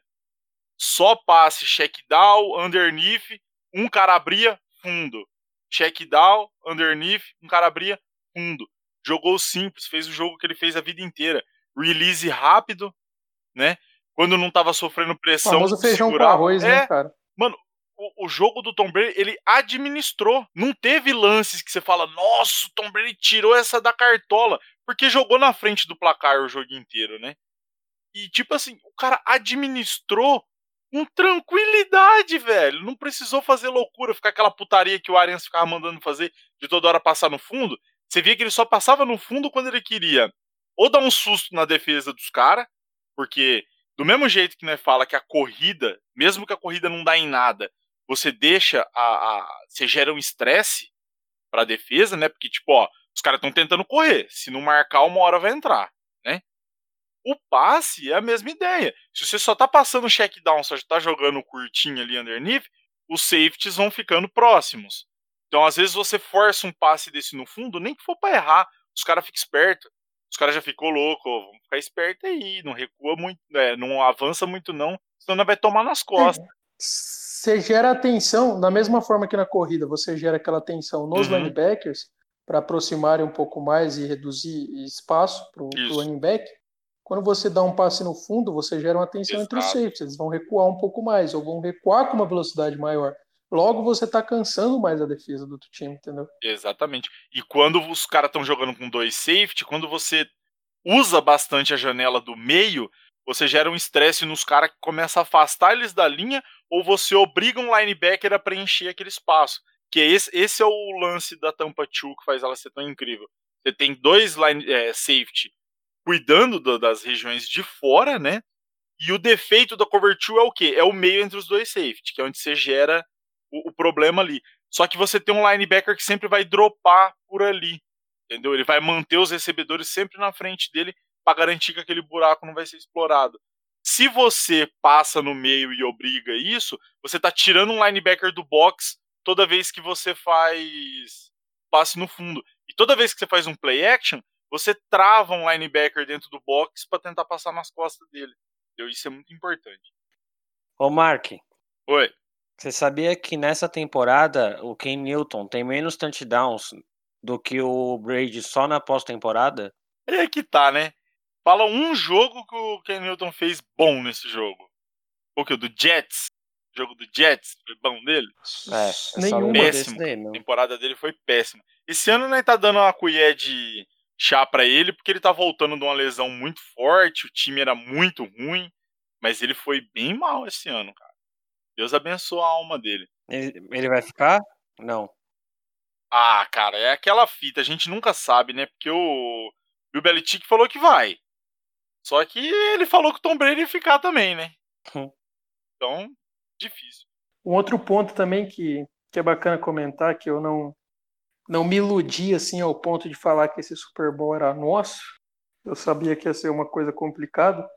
Só passe, check down, underneath, um cara abria, fundo. Check down, underneath, um cara abria, fundo. Jogou simples, fez o jogo que ele fez a vida inteira. Release rápido, né? Quando não tava sofrendo pressão. famoso feijão com segurava. arroz, é, né, cara? O, o jogo do Tom Brady, ele administrou. Não teve lances que você fala, nossa, o Tom Brady tirou essa da cartola. Porque jogou na frente do placar o jogo inteiro, né? E, tipo assim, o cara administrou com tranquilidade, velho. Não precisou fazer loucura, ficar aquela putaria que o Arians ficava mandando fazer de toda hora passar no fundo. Você via que ele só passava no fundo quando ele queria ou dar um susto na defesa dos caras, porque do mesmo jeito que né, fala que a corrida, mesmo que a corrida não dá em nada, você deixa a. a você gera um estresse pra defesa, né? Porque, tipo, ó, os caras estão tentando correr. Se não marcar, uma hora vai entrar, né? O passe é a mesma ideia. Se você só tá passando check down, só tá jogando curtinho ali underneath, os safeties vão ficando próximos. Então, às vezes, você força um passe desse no fundo, nem que for pra errar, os caras ficam espertos. Os caras já ficou louco, ó, vamos ficar esperto aí, não recua muito, é, não avança muito não, senão não vai tomar nas costas. Você gera atenção, da mesma forma que na corrida, você gera aquela atenção nos Uhum. linebackers para aproximarem um pouco mais e reduzir espaço para o running back. Quando você dá um passe no fundo, você gera uma atenção entre os Exato. safeties. Eles vão recuar um pouco mais, ou vão recuar com uma velocidade maior. Logo, você está cansando mais a defesa do outro time, entendeu? Exatamente. E quando os caras estão jogando com dois safety, quando você usa bastante a janela do meio, você gera um estresse nos caras que começa a afastar eles da linha, ou você obriga um linebacker a preencher aquele espaço. Que é esse, esse é o lance da Tampa 2 que faz ela ser tão incrível. Você tem dois line, é, safety cuidando do- das regiões de fora, né? E o defeito da cover 2 é o quê? É o meio entre os dois safety, que é onde você gera o, o problema ali. Só que você tem um linebacker que sempre vai dropar por ali. Entendeu? Ele vai manter os recebedores sempre na frente dele para garantir que aquele buraco não vai ser explorado. Se você passa no meio e obriga isso, você tá tirando um linebacker do box toda vez que você faz passe no fundo. E toda vez que você faz um play action, você trava um linebacker dentro do box para tentar passar nas costas dele. Entendeu? Isso é muito importante. Ô, Mark, Oi. você sabia que nessa temporada o Ken Newton tem menos touchdowns do que o Brady só na pós-temporada? É que tá, né? Fala um jogo que o Ken Newton fez bom nesse jogo. O que? O do Jets? O jogo do Jets foi bom dele? É, é Nenhuma. lembrar Péssimo. desse daí, não. A temporada dele foi péssima. Esse ano, né, tá dando uma colher de chá pra ele, porque ele tá voltando de uma lesão muito forte, o time era muito ruim, mas ele foi bem mal esse ano, cara. Deus abençoe a alma dele. Ele, ele vai ficar? Não. Ah, cara, é aquela fita, a gente nunca sabe, né? Porque o Bill Belichick falou que vai. Só que ele falou que o Tom Brady ia ficar também, né? Hum. Então, difícil. Um outro ponto também que, que é bacana comentar, que eu não, não me iludi assim ao ponto de falar que esse Super Bowl era nosso. Eu sabia que ia ser uma coisa complicada,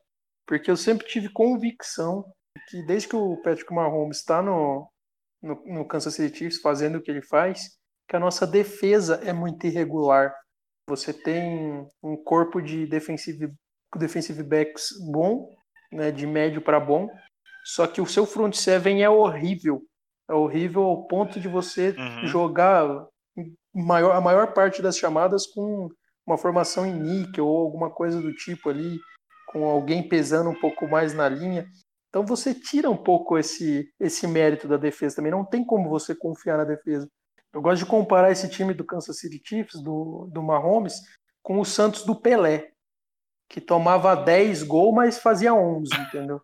porque eu sempre tive convicção que desde que o Patrick Mahomes está no, no, no Kansas City Chiefs, fazendo o que ele faz, que a nossa defesa é muito irregular. Você tem um corpo de defensive, defensive backs bom, né, de médio para bom, só que o seu front seven é horrível. É horrível ao ponto de você Uhum. jogar maior, a maior parte das chamadas com uma formação em níquel ou alguma coisa do tipo ali, com alguém pesando um pouco mais na linha. Então você tira um pouco esse, esse mérito da defesa também. Não tem como você confiar na defesa. Eu gosto de comparar esse time do Kansas City Chiefs, do, do Mahomes, com o Santos do Pelé, que tomava 10 gols, mas fazia 11, entendeu?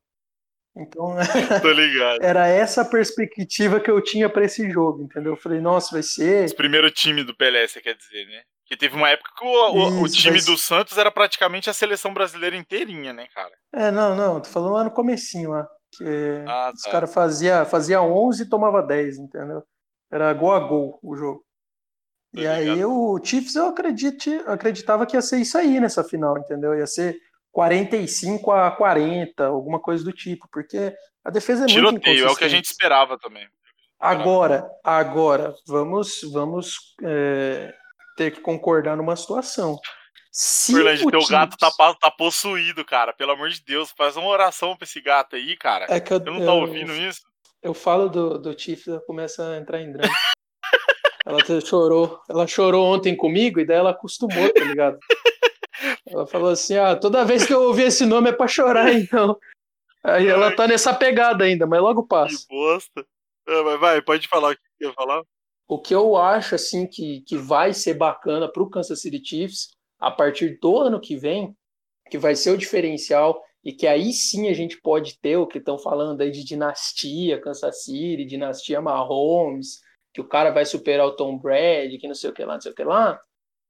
Então, (laughs) era essa a perspectiva que eu tinha para esse jogo, entendeu? Eu falei, nossa, vai ser. Esse primeiro time do Pelé, você quer dizer, né? Porque teve uma época que o, o- o Isso, time do Santos era praticamente a seleção brasileira inteirinha, né, cara? É, não, não, tô falando lá no comecinho lá. Que Ah, os tá. caras faziam fazia 11 e tomava 10, entendeu? Era gol a gol o jogo. E aí o Chiefs eu acredite, acreditava que ia ser isso aí nessa final, entendeu? Ia ser 45 a 40, alguma coisa do tipo, porque a defesa é muito Tiroteio, é o que a gente esperava também. Agora, agora, vamos, vamos é, ter que concordar numa situação. Se Orlando, o teu gato Chiefs- tá, pa- tá possuído, cara. Pelo amor de Deus, faz uma oração pra esse gato aí, cara. É que eu, Você não tá eu- ouvindo isso? eu falo do, do Chiefs, começa a entrar em drama. Ela chorou, ela chorou ontem comigo e daí ela acostumou, tá ligado? (laughs) Ela falou assim: ah, toda vez que eu ouvir esse nome é pra chorar, então. Aí ela tá nessa pegada ainda, mas logo Que passa. bosta. Ah, mas vai, pode falar o que eu ia falar. O que eu acho assim que, que vai ser bacana pro Kansas City Chiefs a partir do ano que vem, que vai ser o diferencial e que aí sim a gente pode ter o que estão falando aí de dinastia Kansas City, dinastia Mahomes, que o cara vai superar o Tom Brady, que não sei o que lá, não sei o que lá.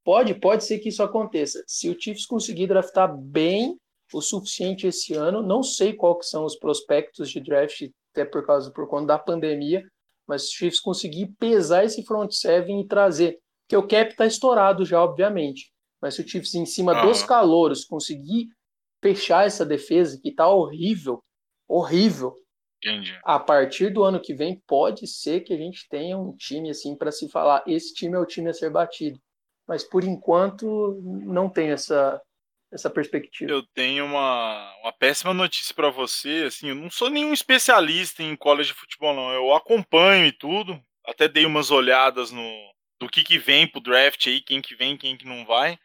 Pode, pode ser que isso aconteça. Se o Chiefs conseguir draftar bem o suficiente esse ano, não sei qual que são os prospectos de draft, até por causa por conta da pandemia, mas se o Chiefs conseguir pesar esse front seven e trazer, porque o cap tá estourado já, obviamente, mas se o Chiefs em cima dos calouros conseguir fechar essa defesa que tá horrível, horrível, Entendi. a partir do ano que vem pode ser que a gente tenha um time assim para se falar, esse time é o time a ser batido. Mas por enquanto não tem essa essa perspectiva. Eu tenho uma, uma péssima notícia pra você. Assim, eu não sou nenhum especialista em college de futebol, não. Eu acompanho e tudo. Até dei umas olhadas no do que, que vem pro draft aí, quem que vem, quem que não vai.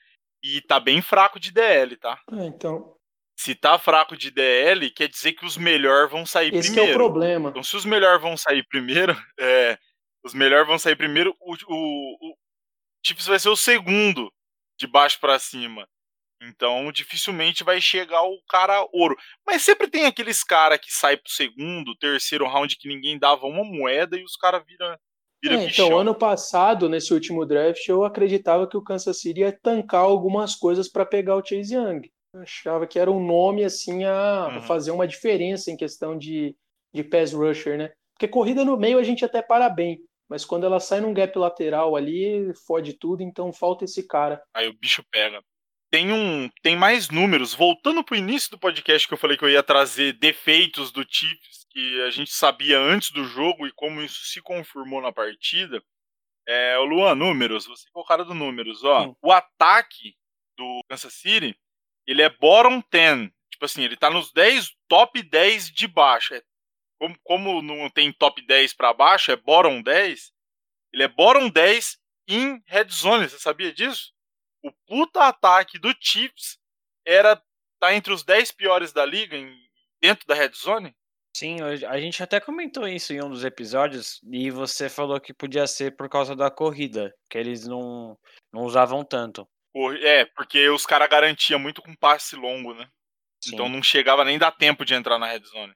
E tá bem fraco de DL, tá? É, então, Se tá fraco de DL, quer dizer que os melhores vão sair esse que é o primeiro. problema. Então, se os melhores vão sair primeiro, (laughs) é, os melhores vão sair primeiro, o, o, o Chiefs vai ser o segundo de baixo pra cima. Então, dificilmente vai chegar o cara ouro. Mas sempre tem aqueles cara que sai pro segundo, terceiro round que ninguém dava uma moeda e os caras viram vira É, então, ano passado, nesse último draft, eu acreditava que o Kansas City ia tancar algumas coisas para pegar o Chase Young. Achava que era um nome assim a Uhum. fazer uma diferença em questão de, de pass rusher, né? Porque corrida no meio a gente até para bem, mas quando ela sai num gap lateral ali, fode tudo, então falta esse cara. Aí o bicho pega. Tem um, tem mais números. Voltando pro início do podcast que eu falei que eu ia trazer defeitos do Chiefs que a gente sabia antes do jogo e como isso se confirmou na partida. É, o Luan, números, você é o cara do números, ó. Sim. O ataque do Kansas City, ele é bottom 10. Tipo assim, ele tá nos 10, top 10 de baixo. É, como, como não tem top 10 pra baixo, é bottom 10. Ele é bottom 10 em red zone, você sabia disso? O puta ataque do Chiefs era tá entre os 10 piores da liga em- dentro da red zone? Sim, a gente até comentou isso em um dos episódios e você falou que podia ser por causa da corrida, que eles não, não usavam tanto. É, porque os caras garantiam muito com passe longo, né? Sim. Então não chegava nem dar tempo de entrar na red zone.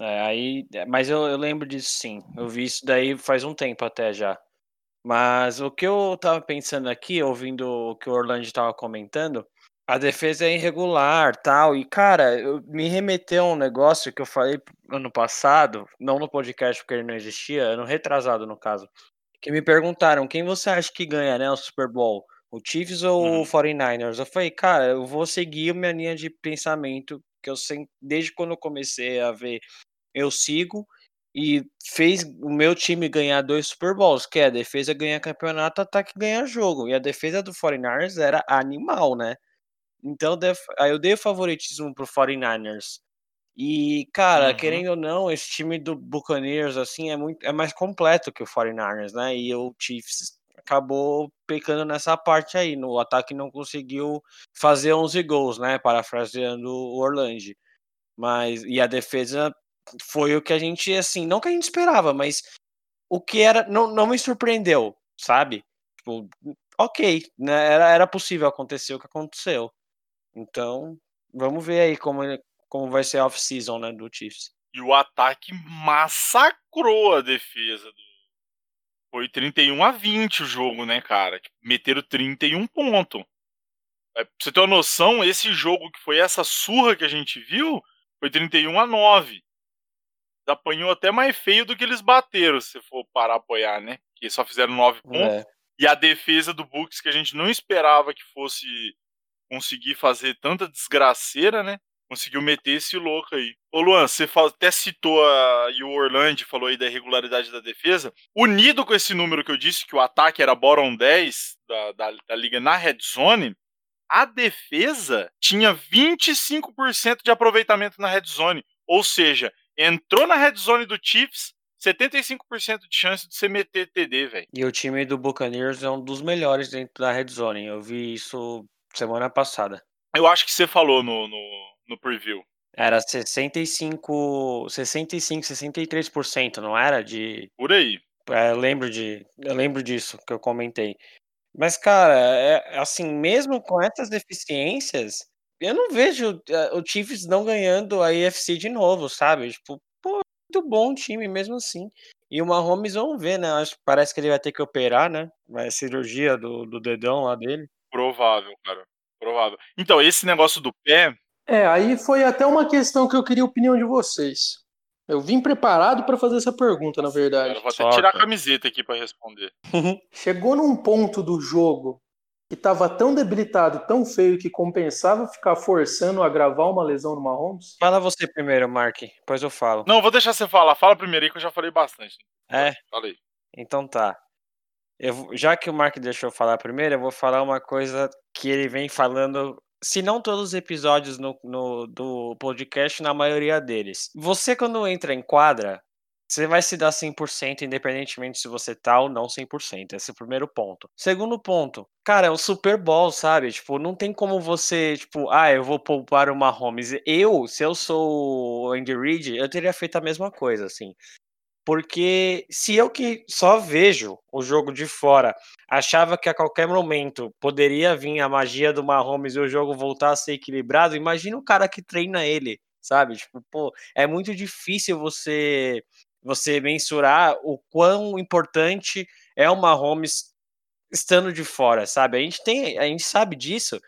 É, aí, é, mas eu, eu lembro disso sim. Eu vi isso daí faz um tempo até já. Mas o que eu tava pensando aqui, ouvindo o que o Orlando tava comentando, a defesa é irregular, tal. E cara, eu, me remeteu a um negócio que eu falei ano passado, não no podcast porque ele não existia, ano retrasado no caso. Que me perguntaram quem você acha que ganha, né, o Super Bowl? O Chiefs ou Uhum. o 49ers? Eu falei, cara, eu vou seguir a minha linha de pensamento, que eu sempre, desde quando eu comecei a ver eu sigo e fez o meu time ganhar dois Super Bowls, que é a defesa ganhar campeonato, ataque ganhar jogo. E a defesa do 49ers era animal, né? Então aí eu dei o favoritismo pro 49ers. E, cara, uhum. querendo ou não, esse time do Buccaneers, assim, é, muito, é mais completo que o 49ers, né? E o Chiefs acabou pecando nessa parte aí. No ataque não conseguiu fazer 11 gols, né? Parafraseando o Orlando. Mas, e a defesa foi o que a gente, assim, não que a gente esperava, mas o que era, não, não me surpreendeu, sabe? Tipo, ok, né? Era, era possível acontecer o que aconteceu. Então, vamos ver aí como, como vai ser a off-season né, do Chiefs. E o ataque massacrou a defesa. Do... Foi 31 a 20 o jogo, né, cara? Meteram 31 pontos. É, pra você ter uma noção, esse jogo que foi essa surra que a gente viu, foi 31 a 9. Apanhou até mais feio do que eles bateram, se for parar a apoiar, né? Que só fizeram 9 pontos. É. E a defesa do Bucks, que a gente não esperava que fosse conseguir fazer tanta desgraceira, né? Conseguiu meter esse louco aí. Ô Luan, você até citou a, e o Orlando falou aí da irregularidade da defesa. Unido com esse número que eu disse, que o ataque era bottom 10 da, da, da liga na red zone, a defesa tinha 25% de aproveitamento na red zone. Ou seja, entrou na red zone do Chiefs, 75% de chance de você meter TD, velho. E o time do Buccaneers é um dos melhores dentro da red zone. Eu vi isso semana passada. Eu acho que você falou no, no, no preview. Era 65, 65, 63%, não era de Por aí. É, eu lembro de, eu lembro disso que eu comentei. Mas cara, é, assim, mesmo com essas deficiências, eu não vejo é, o Chiefs não ganhando a AFC de novo, sabe? Tipo, pô, muito bom time mesmo assim. E o Mahomes, vamos ver, né? Acho, parece que ele vai ter que operar, né? Vai cirurgia do, do dedão lá dele. Provável, cara. Provável. Então, esse negócio do pé. É, aí foi até uma questão que eu queria a opinião de vocês. Eu vim preparado para fazer essa pergunta, na verdade. Eu vou até tirar a camiseta aqui para responder. (laughs) Chegou num ponto do jogo que estava tão debilitado, tão feio que compensava ficar forçando a gravar uma lesão no Mahomes? Fala você primeiro, Mark, depois eu falo. Não, vou deixar você falar. Fala primeiro aí que eu já falei bastante. É? Falei. Então tá. Eu, já que o Mark deixou eu falar primeiro, eu vou falar uma coisa que ele vem falando, se não todos os episódios no, no, do podcast, na maioria deles. Você, quando entra em quadra, você vai se dar 100%, independentemente se você tá ou não 100%. Esse é o primeiro ponto. Segundo ponto, cara, é o Super Bowl, sabe? Tipo, não tem como você, tipo, ah, eu vou poupar o Mahomes. Eu, se eu sou o Andy Reid, eu teria feito a mesma coisa, assim. Porque se eu que só vejo o jogo de fora achava que a qualquer momento poderia vir a magia do Mahomes e o jogo voltar a ser equilibrado, imagina o cara que treina ele, sabe? Tipo, pô, é muito difícil você você mensurar o quão importante é o Mahomes estando de fora, sabe? A gente tem, a gente sabe disso.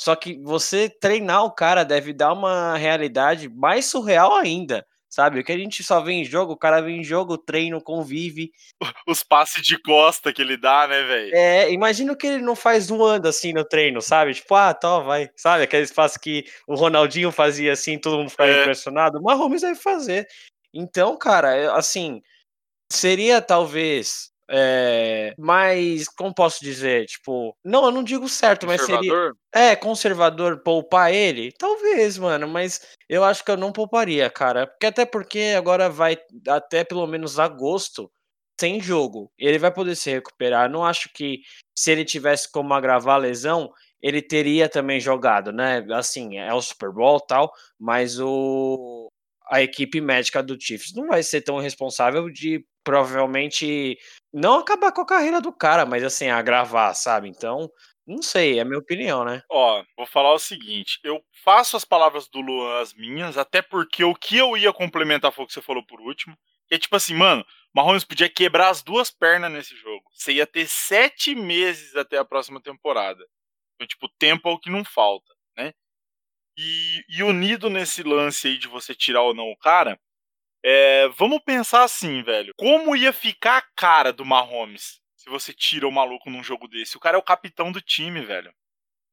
Só que você treinar o cara deve dar uma realidade mais surreal ainda sabe? O que a gente só vê em jogo, o cara vem em jogo, treino, convive. (laughs) Os passes de costa que ele dá, né, velho? É, imagina que ele não faz voando assim no treino, sabe? Tipo, ah, tá, vai. Sabe aqueles passes que o Ronaldinho fazia assim, todo mundo ficava é. impressionado? O Mahomes vai fazer. Então, cara, assim, seria talvez é, mais, como posso dizer, tipo, não, eu não digo certo, mas seria é conservador poupar ele, talvez, mano, mas eu acho que eu não pouparia, cara, porque até porque agora vai até pelo menos agosto sem jogo, ele vai poder se recuperar. Eu não acho que se ele tivesse como agravar a lesão, ele teria também jogado, né? Assim, é o Super Bowl tal, mas o a equipe médica do Chiefs não vai ser tão responsável de provavelmente não acabar com a carreira do cara, mas assim, agravar, sabe? Então, não sei, é a minha opinião, né? Ó, vou falar o seguinte, eu faço as palavras do Luan as minhas, até porque o que eu ia complementar foi o que você falou por último, é tipo assim, mano, Mahomes podia quebrar as duas pernas nesse jogo. Você ia ter sete meses até a próxima temporada. Então, tipo, tempo é o que não falta, né? E, e unido nesse lance aí de você tirar ou não o cara, é, vamos pensar assim, velho. Como ia ficar a cara do Mahomes se você tira o maluco num jogo desse? O cara é o capitão do time, velho.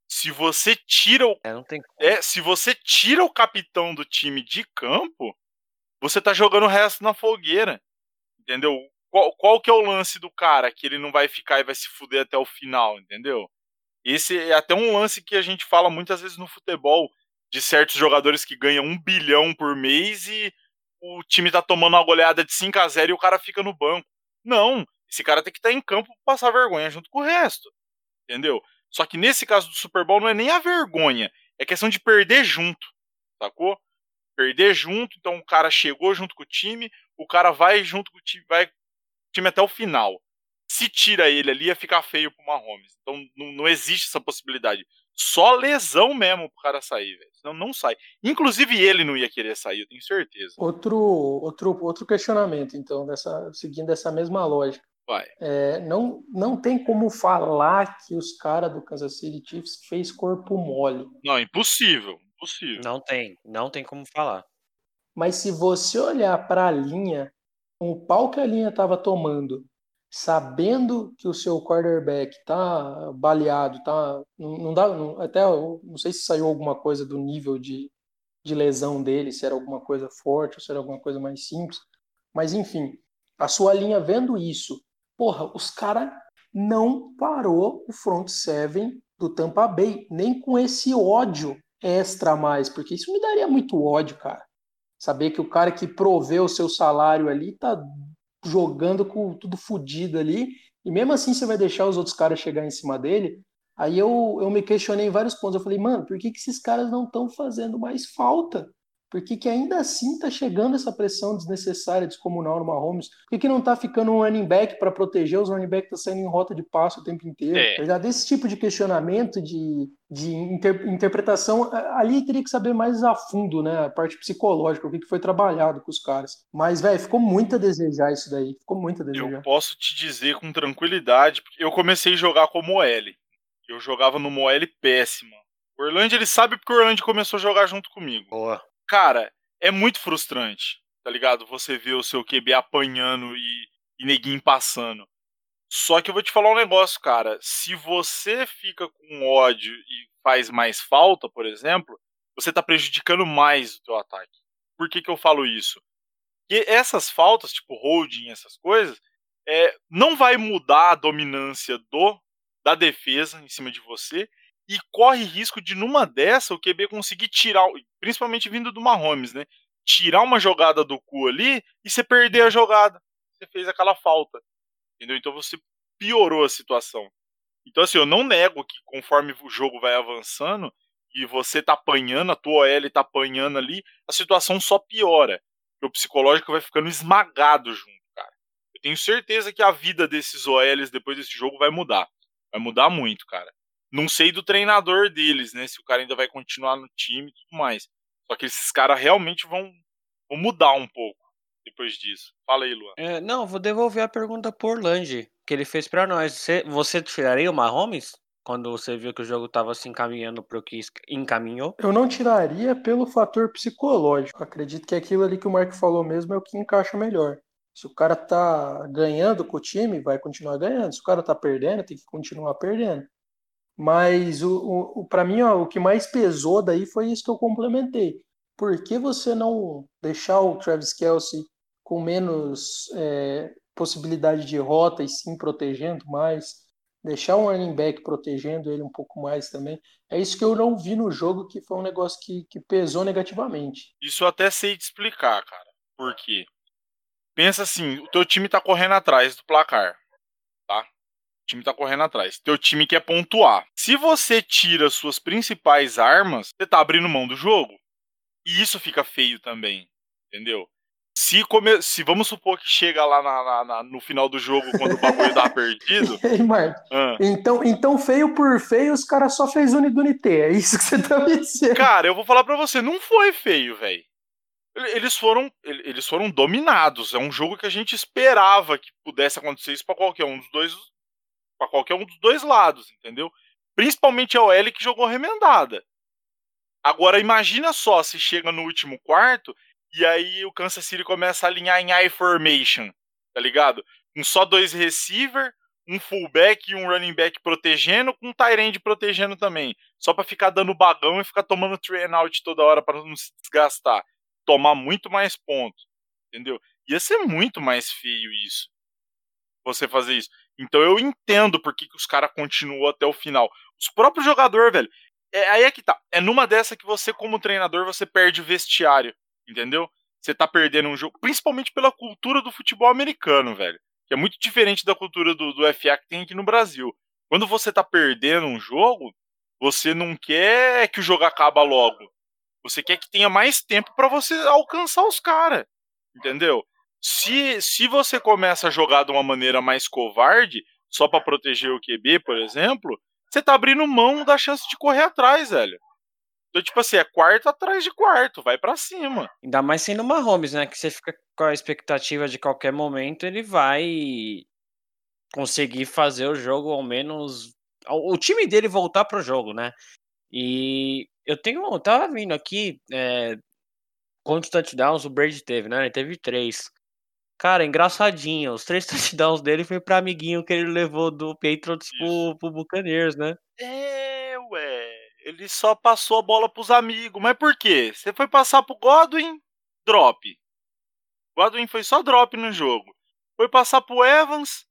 Se você tira o. É, não tem É, se você tira o capitão do time de campo, você tá jogando o resto na fogueira. Entendeu? Qual, qual que é o lance do cara que ele não vai ficar e vai se fuder até o final, entendeu? Esse é até um lance que a gente fala muitas vezes no futebol de certos jogadores que ganham um bilhão por mês e o time tá tomando uma goleada de 5 a 0 e o cara fica no banco. Não, esse cara tem que estar tá em campo pra passar vergonha junto com o resto. Entendeu? Só que nesse caso do Super Bowl não é nem a vergonha, é questão de perder junto, sacou? Perder junto, então o cara chegou junto com o time, o cara vai junto com o time, vai time até o final. Se tira ele ali, ia ficar feio pro Mahomes. Então não, não existe essa possibilidade. Só lesão mesmo pro cara sair, velho. Senão não sai. Inclusive ele não ia querer sair, eu tenho certeza. Outro, outro, outro questionamento, então, dessa, seguindo essa mesma lógica. Vai. É, não, não tem como falar que os caras do Kansas City Chiefs fez corpo mole. Não, impossível. Impossível. Não tem. Não tem como falar. Mas se você olhar para a linha, com o pau que a linha estava tomando, sabendo que o seu quarterback tá baleado, tá não, dá, não, até não sei se saiu alguma coisa do nível de, de lesão dele, se era alguma coisa forte ou se era alguma coisa mais simples, mas enfim, a sua linha vendo isso, porra, os cara não parou o front seven do Tampa Bay, nem com esse ódio extra a mais, porque isso me daria muito ódio, cara. Saber que o cara que proveu o seu salário ali tá jogando com tudo fodido ali, e mesmo assim você vai deixar os outros caras chegar em cima dele. Aí eu, eu me questionei em vários pontos. Eu falei, mano, por que, que esses caras não estão fazendo mais falta? Por que, ainda assim tá chegando essa pressão desnecessária, descomunal no Mahomes? Por que, que não tá ficando um running back para proteger os running backs que tá saindo em rota de passo o tempo inteiro? É. Tá Esse tipo de questionamento, de, de inter, interpretação, ali teria que saber mais a fundo, né? A parte psicológica, o que, que foi trabalhado com os caras. Mas, velho, ficou muito a desejar isso daí. Ficou muito a desejar. Eu posso te dizer com tranquilidade, porque eu comecei a jogar como OL. Eu jogava no OL péssima. O Orlando, ele sabe porque o Orlando começou a jogar junto comigo. Boa cara, é muito frustrante, tá ligado? Você vê o seu QB apanhando e, e neguinho passando. Só que eu vou te falar um negócio, cara. Se você fica com ódio e faz mais falta, por exemplo, você tá prejudicando mais o teu ataque. Por que, que eu falo isso? Porque essas faltas, tipo holding, essas coisas, é, não vai mudar a dominância do da defesa em cima de você e corre risco de, numa dessa, o QB conseguir tirar, principalmente vindo do Mahomes, né? Tirar uma jogada do cu ali e você perder a jogada. Você fez aquela falta. Entendeu? Então você piorou a situação. Então, assim, eu não nego que conforme o jogo vai avançando e você tá apanhando, a tua OL tá apanhando ali, a situação só piora. o psicológico vai ficando esmagado junto, cara. Eu tenho certeza que a vida desses OLs depois desse jogo vai mudar. Vai mudar muito, cara. Não sei do treinador deles, né? Se o cara ainda vai continuar no time e tudo mais. Só que esses caras realmente vão, vão mudar um pouco depois disso. Fala aí, Luan. É, não, vou devolver a pergunta por Lange, que ele fez para nós. Você, você tiraria o Mahomes? Quando você viu que o jogo estava se encaminhando para o que encaminhou? Eu não tiraria pelo fator psicológico. Acredito que aquilo ali que o Mark falou mesmo é o que encaixa melhor. Se o cara tá ganhando com o time, vai continuar ganhando. Se o cara tá perdendo, tem que continuar perdendo. Mas o, o, o para mim ó, o que mais pesou daí foi isso que eu complementei. Por que você não deixar o Travis Kelsey com menos é, possibilidade de rota e sim protegendo mais? Deixar o running back protegendo ele um pouco mais também. É isso que eu não vi no jogo, que foi um negócio que, que pesou negativamente. Isso eu até sei te explicar, cara. Por quê? Pensa assim, o teu time tá correndo atrás do placar. O time tá correndo atrás. Teu time quer pontuar. Se você tira suas principais armas, você tá abrindo mão do jogo. E isso fica feio também. Entendeu? Se, come... se vamos supor que chega lá na, na, na, no final do jogo, quando o bagulho tá (laughs) perdido. e aí, Marco? Ah. Então, então, feio por feio, os caras só fez Unidunité. É isso que você tá me dizendo. Cara, eu vou falar pra você, não foi feio, velho. Eles foram, eles foram dominados. É um jogo que a gente esperava que pudesse acontecer isso pra qualquer um dos dois para qualquer um dos dois lados, entendeu? Principalmente a OL que jogou remendada. Agora imagina só se chega no último quarto e aí o Kansas City começa a alinhar em I formation, tá ligado? Com só dois receiver, um fullback e um running back protegendo, com um tight protegendo também, só para ficar dando bagão e ficar tomando train out toda hora para não se desgastar, tomar muito mais pontos. entendeu? Ia ser muito mais feio isso. Você fazer isso. Então eu entendo por que, que os caras continuam até o final. Os próprios jogadores, velho. É, aí é que tá. É numa dessa que você, como treinador, você perde o vestiário. Entendeu? Você tá perdendo um jogo. Principalmente pela cultura do futebol americano, velho. Que é muito diferente da cultura do, do FA que tem aqui no Brasil. Quando você tá perdendo um jogo, você não quer que o jogo acabe logo. Você quer que tenha mais tempo para você alcançar os caras. Entendeu? Se, se você começa a jogar de uma maneira mais covarde, só para proteger o QB, por exemplo, você tá abrindo mão da chance de correr atrás, velho. Então, tipo assim, é quarto atrás de quarto, vai para cima. Ainda mais sendo uma Holmes, né? Que você fica com a expectativa de qualquer momento ele vai conseguir fazer o jogo ao menos. O time dele voltar pro jogo, né? E eu tenho. Eu tava vindo aqui. É, quantos touchdowns o Brady teve, né? Ele teve três. Cara, engraçadinho. Os três (laughs) touchdowns dele foi pra amiguinho que ele levou do Patriots pro, pro Buccaneers, né? É, ué. Ele só passou a bola pros amigos. Mas por quê? Você foi passar pro Godwin, drop. Godwin foi só drop no jogo. Foi passar pro Evans,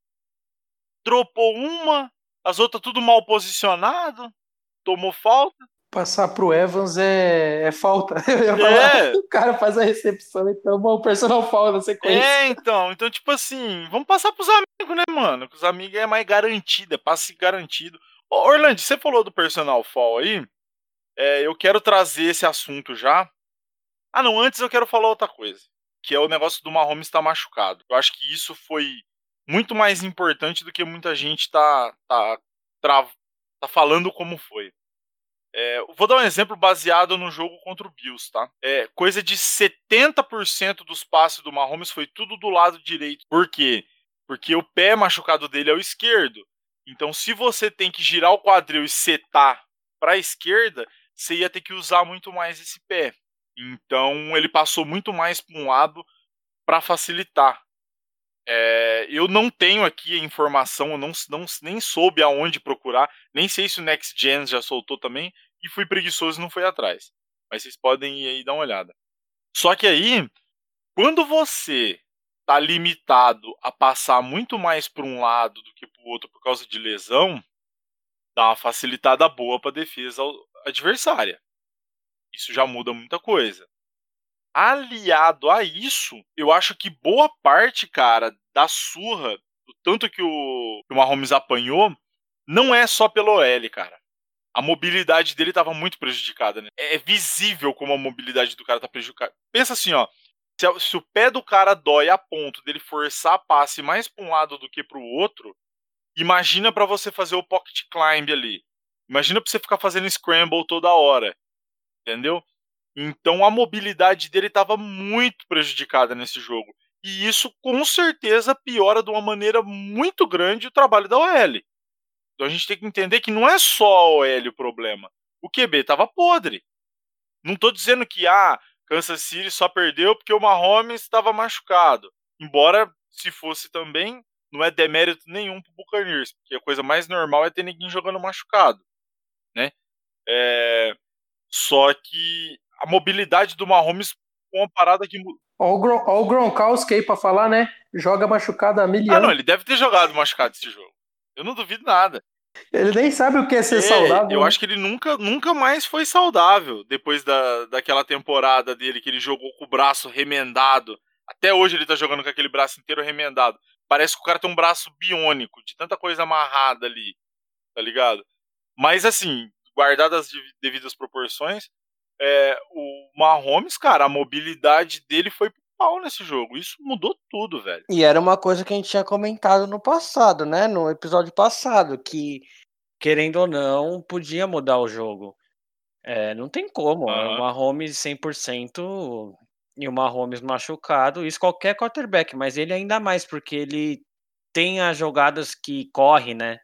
dropou uma, as outras tudo mal posicionado, tomou falta. Passar pro Evans é, é falta. (laughs) É. o cara faz a recepção e toma o personal foul na sequência. É, então. Então, tipo assim, vamos passar pros amigos, né, mano? Que os amigos é mais garantido, é passe garantido. Ô, Orlando, você falou do personal fall aí. É, eu quero trazer esse assunto já. Ah, não, antes eu quero falar outra coisa. Que é o negócio do Mahomes estar tá machucado. Eu acho que isso foi muito mais importante do que muita gente tá, tá, tá, tá falando como foi. É, vou dar um exemplo baseado no jogo contra o Bills, tá? É, coisa de 70% dos passes do Mahomes foi tudo do lado direito. Por quê? Porque o pé machucado dele é o esquerdo. Então, se você tem que girar o quadril e setar para a esquerda, você ia ter que usar muito mais esse pé. Então, ele passou muito mais para um lado para facilitar. É, eu não tenho aqui a informação, eu não, não, nem soube aonde procurar, nem sei se o Next Gen já soltou também, e fui preguiçoso e não fui atrás. Mas vocês podem ir aí dar uma olhada. Só que aí, quando você tá limitado a passar muito mais para um lado do que para o outro por causa de lesão, dá uma facilitada boa para defesa adversária. Isso já muda muita coisa aliado a isso, eu acho que boa parte, cara, da surra, do tanto que o, que o Mahomes apanhou, não é só pelo OL, cara. A mobilidade dele estava muito prejudicada, né? É visível como a mobilidade do cara tá prejudicada. Pensa assim, ó. Se, se o pé do cara dói a ponto dele forçar a passe mais para um lado do que para o outro, imagina para você fazer o pocket climb ali. Imagina para você ficar fazendo scramble toda hora. Entendeu? Então a mobilidade dele estava muito prejudicada nesse jogo. E isso com certeza piora de uma maneira muito grande o trabalho da OL. Então a gente tem que entender que não é só a OL o problema. O QB estava podre. Não estou dizendo que ah, Kansas City só perdeu porque o Mahomes estava machucado. Embora se fosse também, não é demérito nenhum pro Buccaneers, porque a coisa mais normal é ter ninguém jogando machucado, né? É... Só que a mobilidade do Mahomes com uma parada que. Olha o, Gron o Gronkowski aí pra falar, né? Joga machucado a milhão. Ah, não, ele deve ter jogado machucado esse jogo. Eu não duvido nada. Ele nem sabe o que é ser é, saudável. Eu né? acho que ele nunca, nunca mais foi saudável depois da, daquela temporada dele que ele jogou com o braço remendado. Até hoje ele tá jogando com aquele braço inteiro remendado. Parece que o cara tem um braço biônico, de tanta coisa amarrada ali, tá ligado? Mas assim, guardadas as devidas proporções, é, o Mahomes, cara, a mobilidade dele foi pro pau nesse jogo. Isso mudou tudo, velho. E era uma coisa que a gente tinha comentado no passado, né? No episódio passado, que, querendo ou não, podia mudar o jogo. É, não tem como. Uhum. O Mahomes 100% e o Mahomes machucado. Isso qualquer quarterback, mas ele ainda mais, porque ele tem as jogadas que corre, né?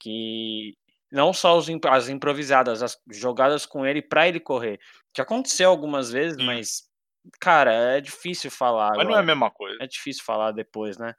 Que não só os, as improvisadas, as jogadas com ele para ele correr. Que aconteceu algumas vezes, Sim. mas, cara, é difícil falar. Mas agora. não é a mesma coisa. É difícil falar depois, né?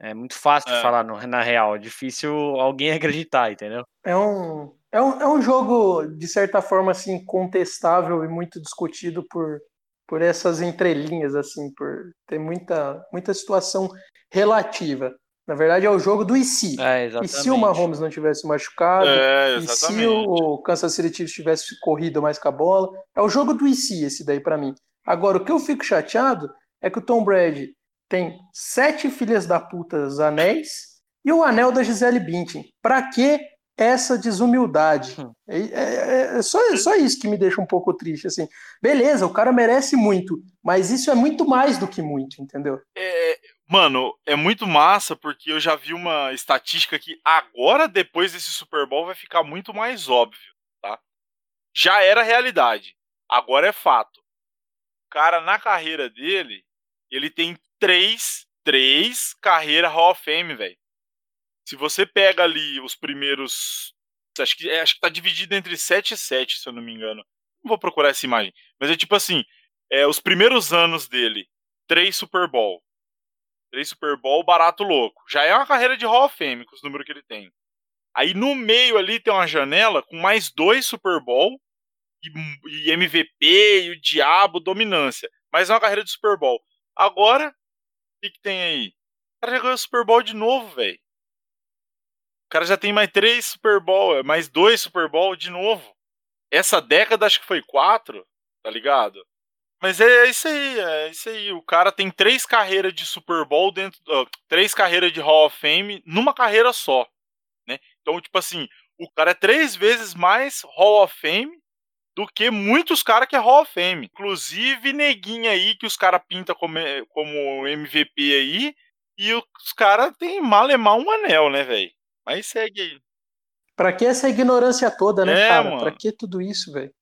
É muito fácil é. de falar no, na real. É difícil alguém (laughs) acreditar, entendeu? É um, é um, é um jogo, de certa forma, assim, contestável e muito discutido por, por essas entrelinhas, assim, por ter muita, muita situação relativa. Na verdade, é o jogo do e se. É, e se o Mahomes não tivesse machucado? É, e se o Kansas City Chiefs tivesse corrido mais com a bola? É o jogo do e se esse daí para mim. Agora, o que eu fico chateado é que o Tom Brady tem sete filhas da puta anéis e o anel da Gisele Bündchen. Para que essa desumildade? Hum. É, é, é, só, é só isso que me deixa um pouco triste. Assim, beleza, o cara merece muito, mas isso é muito mais do que muito, entendeu? É, Mano, é muito massa porque eu já vi uma estatística que agora, depois desse Super Bowl, vai ficar muito mais óbvio, tá? Já era realidade, agora é fato. O cara, na carreira dele, ele tem três, três carreiras Hall of Fame, velho. Se você pega ali os primeiros. Acho que, é, acho que tá dividido entre 7 e 7, se eu não me engano. Não vou procurar essa imagem. Mas é tipo assim: é, os primeiros anos dele, três Super Bowl Três Super Bowl, barato louco. Já é uma carreira de Hall of Fame com os números que ele tem. Aí no meio ali tem uma janela com mais dois Super Bowl e, e MVP e o Diabo, dominância. Mas é uma carreira de Super Bowl. Agora, o que, que tem aí? O cara já ganhou Super Bowl de novo, velho. O cara já tem mais três Super Bowl, mais dois Super Bowl de novo. Essa década acho que foi quatro, tá ligado? Mas é, é, isso aí, é isso aí. O cara tem três carreiras de Super Bowl dentro. Uh, três carreiras de Hall of Fame numa carreira só. Né? Então, tipo assim, o cara é três vezes mais Hall of Fame do que muitos caras que é Hall of Fame. Inclusive, neguinha aí que os caras pintam como, como MVP aí. E os caras têm malemar um anel, né, velho? Mas segue aí. Pra que essa ignorância toda, né, é, cara? Mano. Pra que tudo isso, velho?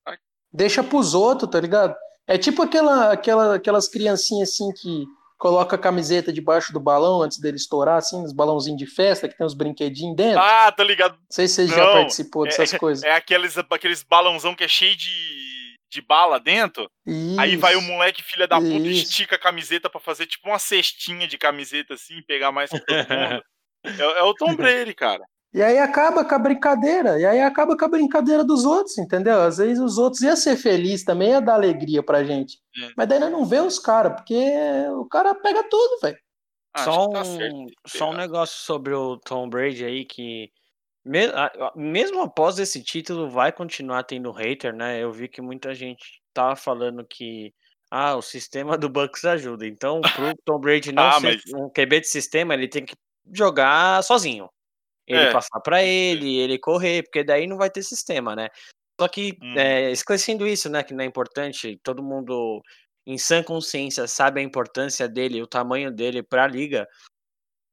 Deixa pros outros, tá ligado? É tipo aquela, aquela, aquelas criancinhas assim que coloca a camiseta debaixo do balão antes dele estourar, assim, os balãozinhos de festa que tem os brinquedinhos dentro. Ah, tá ligado. Não sei se você já participou dessas é, coisas. É aqueles, aqueles balãozão que é cheio de, de bala dentro. Isso, Aí vai o moleque, filha da puta, isso. estica a camiseta para fazer tipo uma cestinha de camiseta assim, pegar mais que todo mundo. (laughs) é, é o Tom Brady, cara. E aí acaba com a brincadeira, e aí acaba com a brincadeira dos outros, entendeu? Às vezes os outros iam ser felizes também, ia dar alegria pra gente. É. Mas daí não vê os caras, porque o cara pega tudo, velho. Ah, só, tá um, só um negócio sobre o Tom Brady aí que mesmo após esse título vai continuar tendo hater, né? Eu vi que muita gente tá falando que ah, o sistema do Bucks ajuda. Então, pro (laughs) Tom Brady não ah, ser mas... um QB de sistema, ele tem que jogar sozinho. Ele é. passar para ele, ele correr, porque daí não vai ter sistema, né? Só que, hum. é, esclarecendo isso, né, que não é importante, todo mundo em sã consciência sabe a importância dele, o tamanho dele para a liga.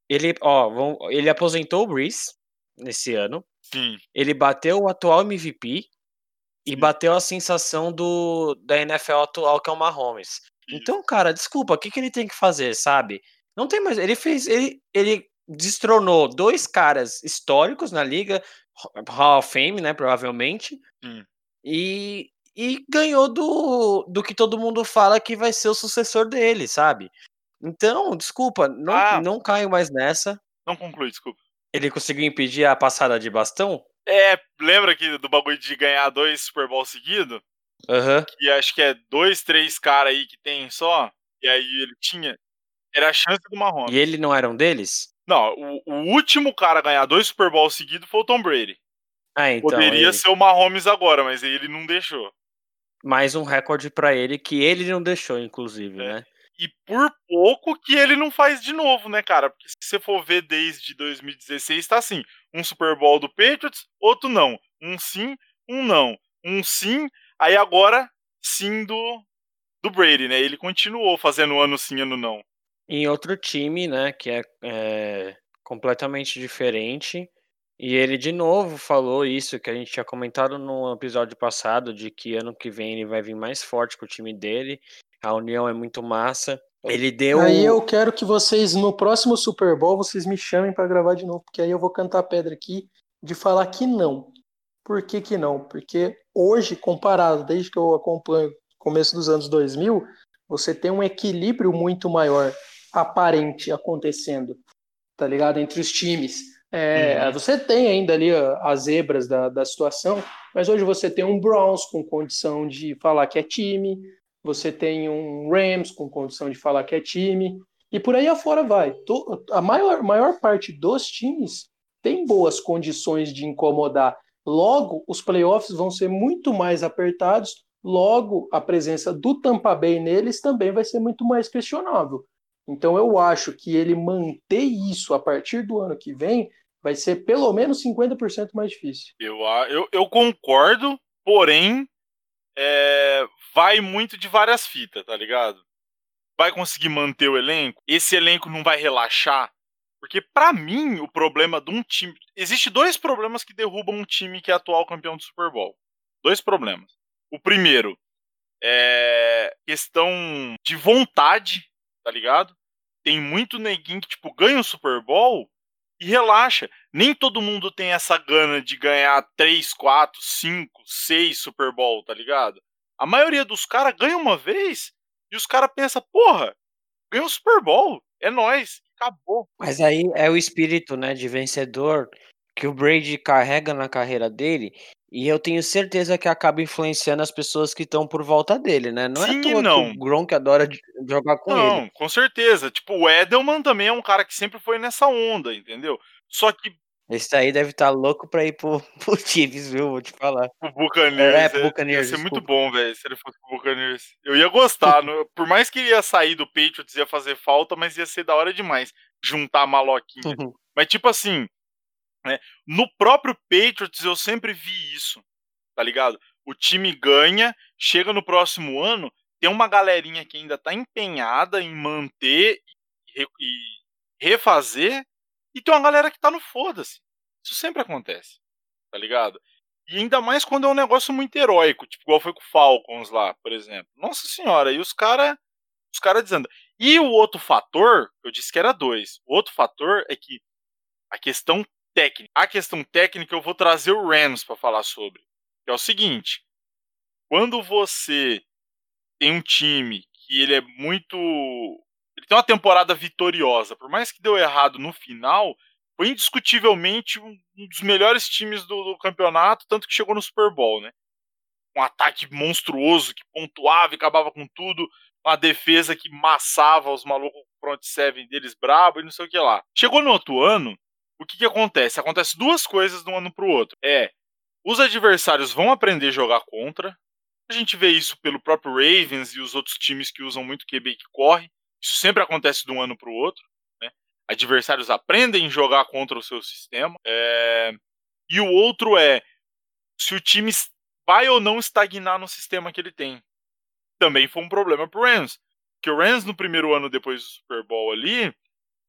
Ele, ó, vão, ele aposentou o Breeze nesse ano. Sim. Ele bateu o atual MVP e bateu a sensação do da NFL atual que é o Mahomes. Então, cara, desculpa, o que, que ele tem que fazer, sabe? Não tem mais. Ele fez. Ele, ele destronou dois caras históricos na liga, Hall of Fame, né, provavelmente, hum. e, e ganhou do, do que todo mundo fala que vai ser o sucessor dele, sabe? Então, desculpa, não, ah, não caio mais nessa. Não conclui, desculpa. Ele conseguiu impedir a passada de bastão? É, lembra que do bagulho de ganhar dois Super Bowl seguidos? Aham. Uhum. Que acho que é dois, três caras aí que tem só. E aí ele tinha. Era a chance do Mahomes. E ele não era um deles? Não, o, o, último cara a ganhar dois Super Bowls seguidos foi o Tom Brady. Ah, então, Poderia ele... ser o Mahomes agora, mas ele não deixou. Mais um recorde para ele que ele não deixou, inclusive, é. né? E por pouco que ele não faz de novo, né, cara? Porque se você for ver desde 2016, tá assim: um Super Bowl do Patriots, outro não. Um sim, um não. Um sim, aí agora sim do, do Brady, né? Ele continuou fazendo ano sim, ano não em outro time, né, que é, é, completamente diferente. E ele de novo falou isso que a gente tinha comentado no episódio passado, de que ano que vem ele vai vir mais forte com o time dele. A união é muito massa. Ele deu. Aí eu quero que vocês, no próximo Super Bowl, vocês me chamem para gravar de novo, porque aí eu vou cantar a pedra aqui de falar que não. Por que, que não? Porque hoje, comparado, desde que eu acompanho começo dos anos 2000, você tem um equilíbrio muito maior aparente acontecendo, tá ligado? Entre os times. É, uhum. Você tem ainda ali as zebras da, da situação, mas hoje você tem um Browns com condição de falar que é time, você tem um Rams com condição de falar que é time, e por aí afora vai. A maior, maior parte dos times tem boas condições de incomodar. Logo, os playoffs vão ser muito mais apertados, logo, a presença do Tampa Bay neles também vai ser muito mais questionável. Então, eu acho que ele manter isso a partir do ano que vem vai ser pelo menos 50% mais difícil. Eu, eu, eu concordo, porém, é, vai muito de várias fitas, tá ligado? Vai conseguir manter o elenco? Esse elenco não vai relaxar? Porque, para mim, o problema de um time. Existe dois problemas que derrubam um time que é atual campeão do Super Bowl. Dois problemas. O primeiro é questão de vontade, tá ligado? Tem muito neguinho que, tipo, ganha o Super Bowl e relaxa. Nem todo mundo tem essa gana de ganhar 3, 4, 5, 6 Super Bowl, tá ligado? A maioria dos caras ganha uma vez e os caras pensam, porra, ganhou o Super Bowl, é nós, acabou. Mas aí é o espírito, né, de vencedor que o Brady carrega na carreira dele e eu tenho certeza que acaba influenciando as pessoas que estão por volta dele, né? Não Sim é toa não. que o Gronk adora jogar com não, ele. com certeza. Tipo, o Edelman também é um cara que sempre foi nessa onda, entendeu? Só que esse aí deve estar tá louco pra ir pro, (laughs) pro Chiefs, viu? Vou te falar. O Buccaneers. É, é, Buccaneers. Ia ser muito bom, velho, se ele fosse pro Buccaneers. Eu ia gostar. (laughs) no, por mais que ele ia sair do Patriots, ia fazer falta, mas ia ser da hora demais juntar a maloquinha. Uhum. (laughs) Mas, tipo assim, né, no próprio Patriots eu sempre vi isso, tá ligado? O time ganha, chega no próximo ano, tem uma galerinha que ainda tá empenhada em manter e, refazer, e tem uma galera que tá no foda-se. Isso sempre acontece, tá ligado? E ainda mais quando é um negócio muito heróico, tipo, igual foi com o Falcons lá, por exemplo. Nossa senhora, e os caras os cara desandam. E o outro fator, eu disse que era dois. O outro fator é que a questão técnica. A questão técnica eu vou trazer o Rams para falar sobre. Que é o seguinte: quando você tem um time que ele é muito. Ele tem uma temporada vitoriosa, por mais que deu errado no final, foi indiscutivelmente um dos melhores times do, do, campeonato, tanto que chegou no Super Bowl, né? Um ataque monstruoso que pontuava e acabava com tudo, uma defesa que massava os malucos front seven deles brabo e não sei o que lá. Chegou no outro ano, o que que acontece? Acontece duas coisas de um ano pro outro. É, os adversários vão aprender a jogar contra. A gente vê isso pelo próprio Ravens e os outros times que usam muito QB que corre. Isso sempre acontece de um ano pro outro adversários aprendem a jogar contra o seu sistema. É... E o outro é se o time vai ou não estagnar no sistema que ele tem. Também foi um problema pro Rams. Porque o Rams, no primeiro ano depois do Super Bowl ali,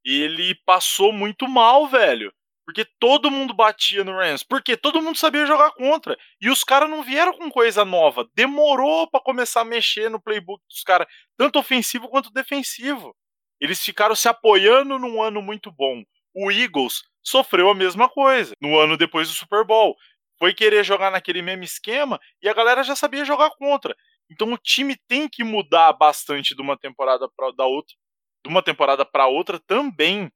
ele passou muito mal, velho. Porque todo mundo batia no Rams. Porque todo mundo sabia jogar contra. E os caras não vieram com coisa nova. Demorou para começar a mexer no playbook dos caras, tanto ofensivo quanto defensivo. Eles ficaram se apoiando num ano muito bom. O Eagles sofreu a mesma coisa no ano depois do Super Bowl. Foi querer jogar naquele mesmo esquema e a galera já sabia jogar contra. Então o time tem que mudar bastante de uma temporada para da outra, de uma temporada para outra também.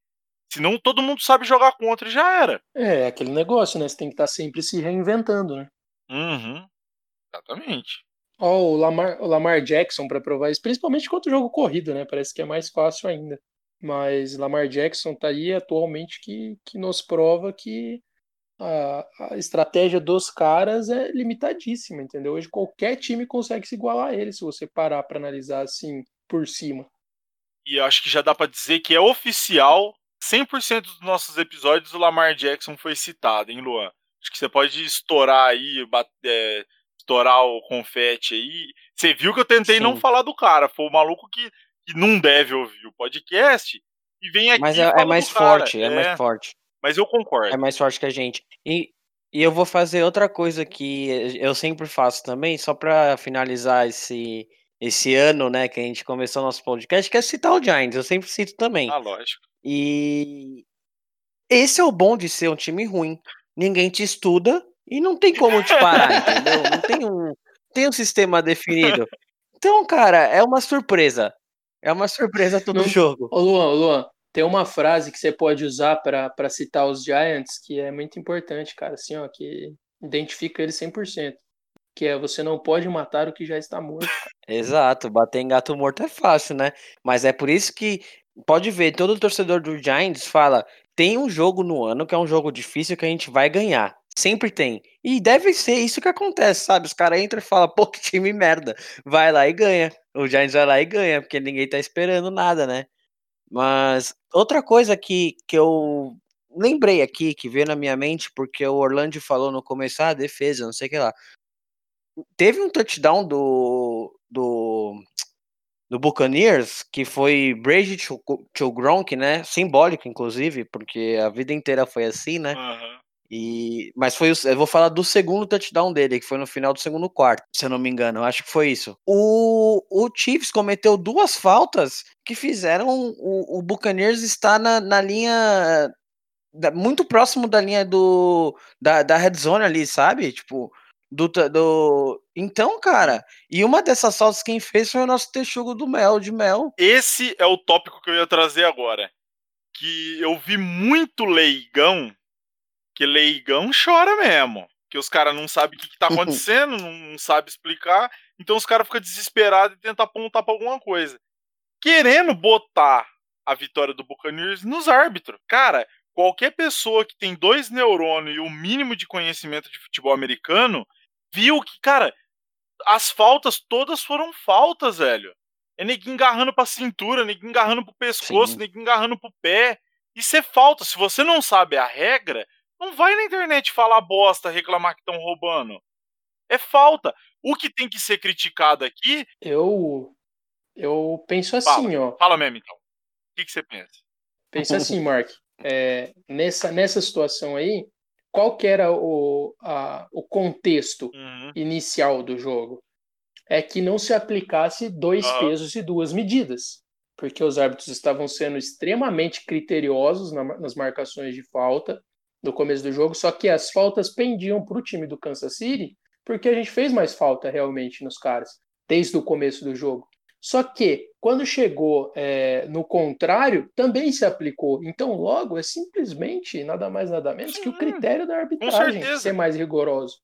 Senão todo mundo sabe jogar contra e já era. É, aquele negócio, né? Você tem que estar tá sempre se reinventando, né? Uhum. Exatamente. Ó, oh, o, Lamar, o Lamar Jackson para provar isso, principalmente contra o jogo corrido, né? Parece que é mais fácil ainda. Mas Lamar Jackson tá aí atualmente que, que nos prova que a, a estratégia dos caras é limitadíssima, entendeu? Hoje qualquer time consegue se igualar a ele se você parar para analisar assim por cima. E acho que já dá para dizer que é oficial 100% dos nossos episódios o Lamar Jackson foi citado, hein, Luan? Acho que você pode estourar aí, bater, é, estourar o confete aí. Você viu que eu tentei Sim. não falar do cara. Foi o maluco que, que não deve ouvir o podcast e vem aqui. Mas é, é mais forte, é, é, mais forte. Mas eu concordo. É mais forte que a gente. E, e eu vou fazer outra coisa que eu sempre faço também, só para finalizar esse, esse ano, né, que a gente começou nosso podcast, que é citar o Giants. Eu sempre cito também. Ah, lógico. E esse é o bom de ser um time ruim. Ninguém te estuda, e não tem como te parar, (laughs) entendeu? Não tem um, tem um sistema definido. Então, cara, é uma surpresa. É uma surpresa todo não, jogo. Ô Luan, ô Luan, tem uma frase que você pode usar para citar os Giants que é muito importante, cara, assim, ó, que identifica eles 100%, que é você não pode matar o que já está morto. Exato, bater em gato morto é fácil, né? Mas é por isso que pode ver, todo torcedor do Giants fala: tem um jogo no ano que é um jogo difícil que a gente vai ganhar. Sempre tem. E deve ser isso que acontece, sabe? Os caras entram e falam, pô, que time merda. Vai lá e ganha. O Giants vai lá e ganha, porque ninguém tá esperando nada, né? Mas outra coisa que, que eu lembrei aqui, que veio na minha mente, porque o Orlando falou no começo, ah, defesa, não sei o que lá. Teve um touchdown do, do, do Buccaneers, que foi Brady to, to Gronk, né? Simbólico, inclusive, porque a vida inteira foi assim, né? Aham. E, mas foi o, eu vou falar do segundo touchdown dele, que foi no final do segundo quarto, se eu não me engano, eu acho que foi isso. O, o Chiefs cometeu duas faltas que fizeram o, o Buccaneers estar na, na linha da- muito próximo da linha do da, da red zone ali, sabe? Tipo, do, do então, cara, e uma dessas faltas quem fez foi o nosso texugo do Mel, de Mel. Esse é o tópico que eu ia trazer agora. Que eu vi muito leigão, que leigão chora mesmo. Que os caras não sabem o que, que tá acontecendo, não, sabe explicar, então os caras ficam desesperados e tentam apontar pra alguma coisa. Querendo botar a vitória do Buccaneers nos árbitros. Cara, qualquer pessoa que tem dois neurônios e o mínimo de conhecimento de futebol americano viu que, cara, as faltas todas foram faltas, velho. É neguinho agarrando pra cintura, neguinho agarrando pro pescoço, Sim. neguinho agarrando pro pé. Isso é falta. Se você não sabe a regra, não vai na internet falar bosta, reclamar que estão roubando. É falta. O que tem que ser criticado aqui. Eu, eu penso assim, ó. Fala mesmo, então. O que, que você pensa? Pensa assim, Mark. é, nessa, nessa situação aí, qual que era o, a- o contexto Uhum. inicial do jogo? É que não se aplicasse dois Aham. pesos e duas medidas, porque os árbitros estavam sendo extremamente criteriosos na- nas marcações de falta no começo do jogo, só que as faltas pendiam para o time do Kansas City, porque a gente fez mais falta realmente nos caras, desde o começo do jogo. Só que, quando chegou é, no contrário, também se aplicou. Então, logo, é simplesmente nada mais, nada menos que o Sim, critério da arbitragem ser mais rigoroso.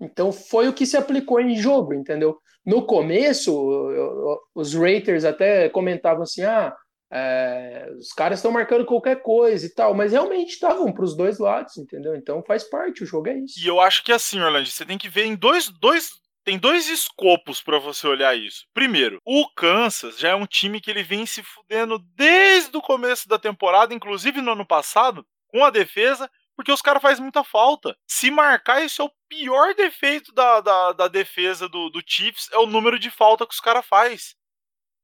Então, foi o que se aplicou em jogo, entendeu? No começo, os raters até comentavam assim: ah, é, os caras estão marcando qualquer coisa e tal, mas realmente estavam para os dois lados, entendeu? Então faz parte, o jogo é isso. E eu acho que assim, Orlando, você tem que ver em dois. dois tem dois escopos pra você olhar isso. Primeiro, o Kansas já é um time que ele vem se fudendo desde o começo da temporada, inclusive no ano passado, com a defesa, porque os caras fazem muita falta. Se marcar, isso é o pior defeito da, da, da defesa do, do Chiefs, é o número de falta que os caras faz.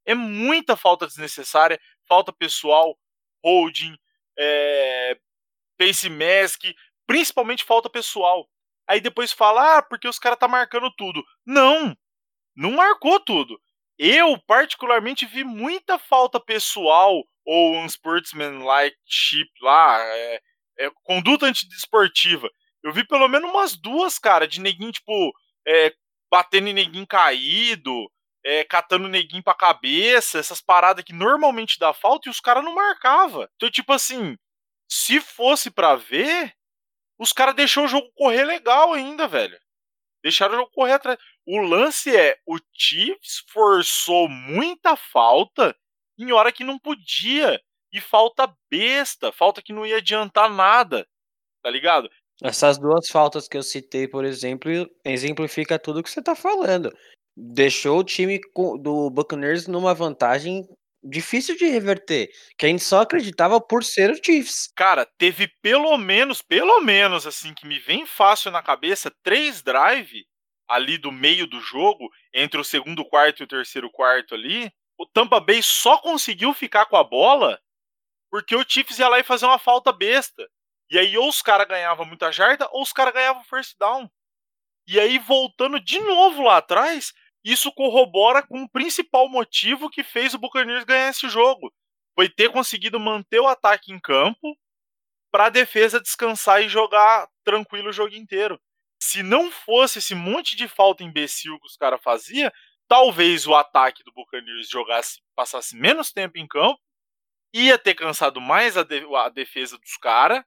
É muita falta desnecessária, falta pessoal, holding, é, mask, principalmente falta pessoal. Aí depois fala, ah, porque os caras tá marcando tudo. Não, não marcou tudo. Eu, particularmente, vi muita falta pessoal ou um sportsman-like chip lá, é, é, conduta antidesportiva. Eu vi pelo menos umas duas, cara, de neguinho, tipo, é, batendo em neguinho caído, é, catando neguinho pra cabeça, essas paradas que normalmente dá falta e os caras não marcava. Então, tipo assim, se fosse pra ver, os caras deixou o jogo correr legal ainda, velho. Deixaram o jogo correr atrás. O lance é, o Chiefs forçou muita falta em hora que não podia. E falta besta, falta que não ia adiantar nada. Tá ligado? Essas duas faltas que eu citei, por exemplo, exemplifica tudo que você tá falando. Deixou o time do Buccaneers numa vantagem difícil de reverter, que a gente só acreditava por ser o Chiefs. Cara, teve pelo menos, pelo menos assim, que me vem fácil na cabeça, três drive ali do meio do jogo, entre o segundo quarto e o terceiro quarto ali. O Tampa Bay só conseguiu ficar com a bola porque o Chiefs ia lá e fazer uma falta besta. E aí ou os caras ganhavam muita jarda ou os caras ganhavam first down. E aí voltando de novo lá atrás, isso corrobora com o principal motivo que fez o Buccaneers ganhar esse jogo. Foi ter conseguido manter o ataque em campo para a defesa descansar e jogar tranquilo o jogo inteiro. Se não fosse esse monte de falta imbecil que os caras faziam, talvez o ataque do Buccaneers jogasse, passasse menos tempo em campo, ia ter cansado mais a, de- a defesa dos caras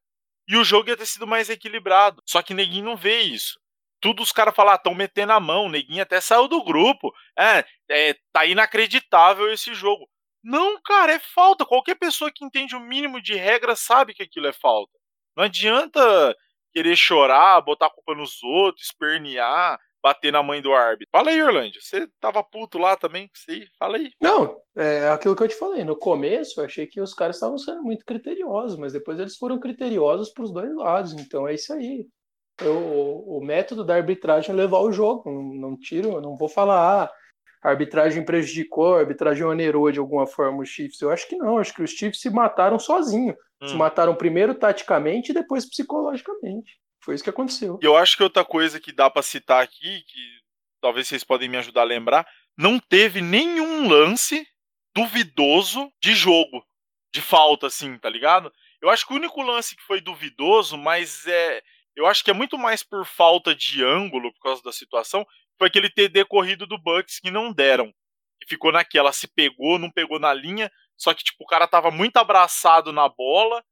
e o jogo ia ter sido mais equilibrado. Só que ninguém não vê isso. Tudo os caras falam, ah, estão metendo a mão, neguinho até saiu do grupo. É, é, tá inacreditável esse jogo. Não, cara, é falta. Qualquer pessoa que entende o mínimo de regra sabe que aquilo é falta. Não adianta querer chorar, botar a culpa nos outros, espernear, bater na mãe do árbitro. Fala aí, Orlando. Você tava puto lá também? Sei, fala aí. Não, é aquilo que eu te falei. No começo, eu achei que os caras estavam sendo muito criteriosos, mas depois eles foram criteriosos para os dois lados. Então é isso aí. Eu, o método da arbitragem é levar o jogo. Não, não tiro, não vou falar, ah, a arbitragem prejudicou, a arbitragem onerou de alguma forma os Chiefs. Eu acho que não, acho que os Chiefs se mataram sozinhos. Hum. Se mataram primeiro taticamente e depois psicologicamente. Foi isso que aconteceu. E eu acho que outra coisa que dá para citar aqui, que talvez vocês podem me ajudar a lembrar, não teve nenhum lance duvidoso de jogo, de falta, assim, tá ligado? Eu acho que o único lance que foi duvidoso, mas é. Eu acho que é muito mais por falta de ângulo, por causa da situação, foi aquele TD corrido do Bucks que não deram. E ficou naquela, se pegou, não pegou na linha, só que, tipo, o cara tava muito abraçado na bola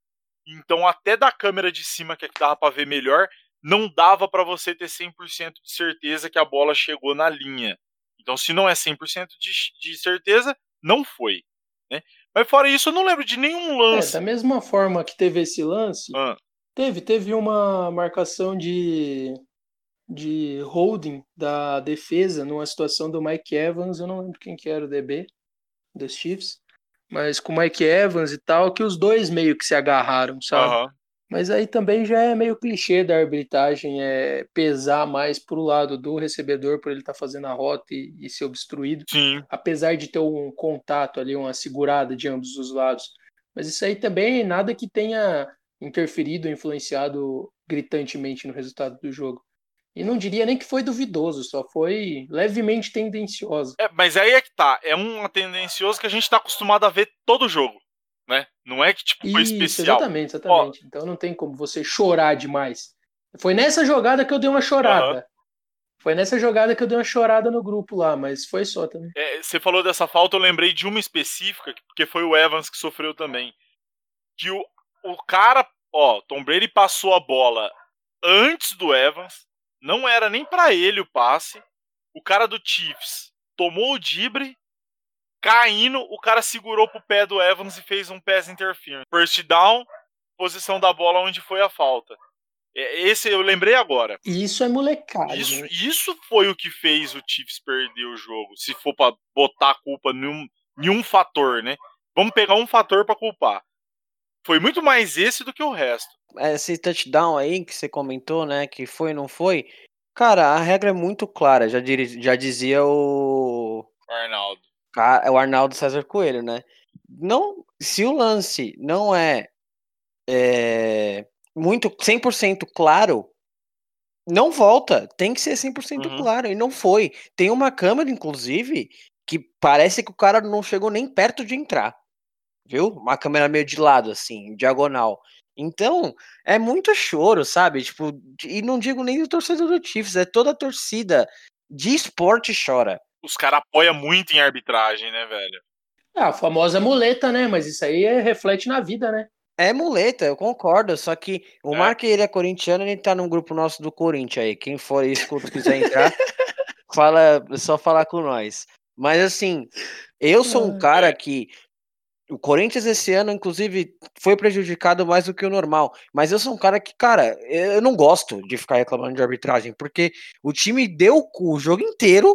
então, até da câmera de cima, que, é que dava para ver melhor, não dava para você ter 100% de certeza que a bola chegou na linha. Então, se não é 100% de, de certeza, não foi. Né? Mas fora isso, eu não lembro de nenhum lance. É, da mesma forma que teve esse lance, ah. Teve, teve uma marcação de, de holding da defesa numa situação do Mike Evans, eu não lembro quem que era o DB dos Chiefs mas com o Mike Evans e tal, que os dois meio que se agarraram, sabe? Uhum. Mas aí também já é meio clichê da arbitragem é pesar mais pro lado do recebedor por ele estar tá fazendo a rota e, e, ser obstruído. Sim. Apesar de ter um contato ali, uma segurada de ambos os lados. Mas isso aí também nada que tenha interferido, influenciado gritantemente no resultado do jogo. E não diria nem que foi duvidoso, só foi levemente tendencioso. É, mas aí é que tá. É um tendencioso que a gente tá acostumado a ver todo jogo. Né? Não é que tipo, foi Isso, especial. Exatamente, exatamente. Ó, então não tem como você chorar demais. Foi nessa jogada que eu dei uma chorada. Uh -huh. Foi nessa jogada que eu dei uma chorada no grupo lá, mas foi só também. É, você falou dessa falta, eu lembrei de uma específica, porque foi o Evans que sofreu também. Que o, o cara, ó, Tom Brady passou a bola antes do Evans, não era nem para ele o passe. O cara do Chiefs tomou o dibre, caindo, o cara segurou pro pé do Evans e fez um pass interference. First down, posição da bola onde foi a falta. Esse eu lembrei agora. Isso é molecada. Isso, né? isso foi o que fez o Chiefs perder o jogo. Se for para botar a culpa em um, em um fator, né? Vamos pegar um fator para culpar. Foi muito mais esse do que o resto esse touchdown aí que você comentou, né? Que foi não foi. Cara, a regra é muito clara. Já, já dizia o. Arnaldo. É o Arnaldo César Coelho, né? Não, se o lance não é, é muito 100% claro, não volta. Tem que ser 100% uhum. claro. E não foi. Tem uma câmera, inclusive, que parece que o cara não chegou nem perto de entrar. Viu? Uma câmera meio de lado, assim, diagonal. Então, é muito choro, sabe? Tipo, e não digo nem do torcedor do Chiefs, é toda a torcida de esporte chora. Os caras apoiam muito em arbitragem, né, velho? É, a famosa muleta, né? Mas isso aí é, reflete na vida, né? É muleta, eu concordo. Só que o é. Mark, ele é corintiano, ele tá num grupo nosso do Corinthians aí. Quem for escuta, quiser entrar, (laughs) fala, é só falar com nós. Mas assim, eu sou um cara que o Corinthians esse ano, inclusive, foi prejudicado mais do que o normal. Mas eu sou um cara que, cara, eu não gosto de ficar reclamando de arbitragem, porque o time deu o jogo inteiro.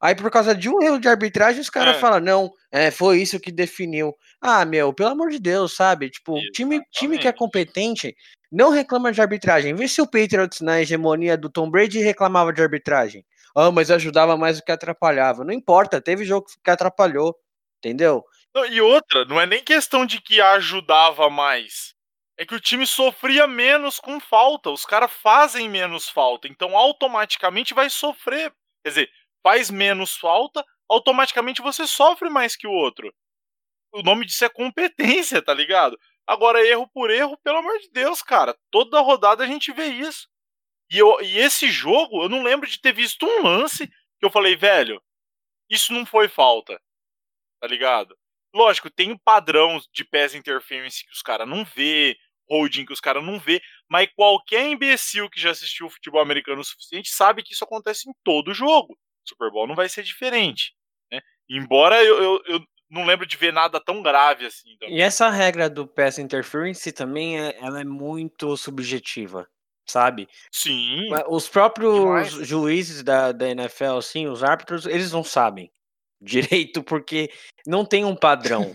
Aí, por causa de um erro de arbitragem, os caras é. falam, não, é, foi isso que definiu. Ah, meu, pelo amor de Deus, sabe? Tipo, time, time que é competente não reclama de arbitragem. Vê se o Patriots na hegemonia do Tom Brady reclamava de arbitragem. Ah, mas ajudava mais do que atrapalhava. Não importa, teve jogo que atrapalhou, entendeu? Não, e outra, não é nem questão de que ajudava mais. É que o time sofria menos com falta. Os caras fazem menos falta. Então automaticamente vai sofrer. Quer dizer, faz menos falta, automaticamente você sofre mais que o outro. O nome disso é competência, tá ligado? Agora, erro por erro, pelo amor de Deus, cara. Toda rodada a gente vê isso. E, eu, e esse jogo, eu não lembro de ter visto um lance que eu falei, velho, isso não foi falta. Tá ligado? Lógico, tem um padrão de pass interference que os caras não vê, holding que os caras não vê, Mas qualquer imbecil que já assistiu futebol americano o suficiente sabe que isso acontece em todo jogo. Super Bowl não vai ser diferente. Né? Embora eu, eu, eu, não lembro de ver nada tão grave assim. E essa regra do pass interference também é, ela é muito subjetiva, sabe? Sim. Os próprios demais. juízes da, da NFL, assim, os árbitros, eles não sabem direito porque não tem um padrão.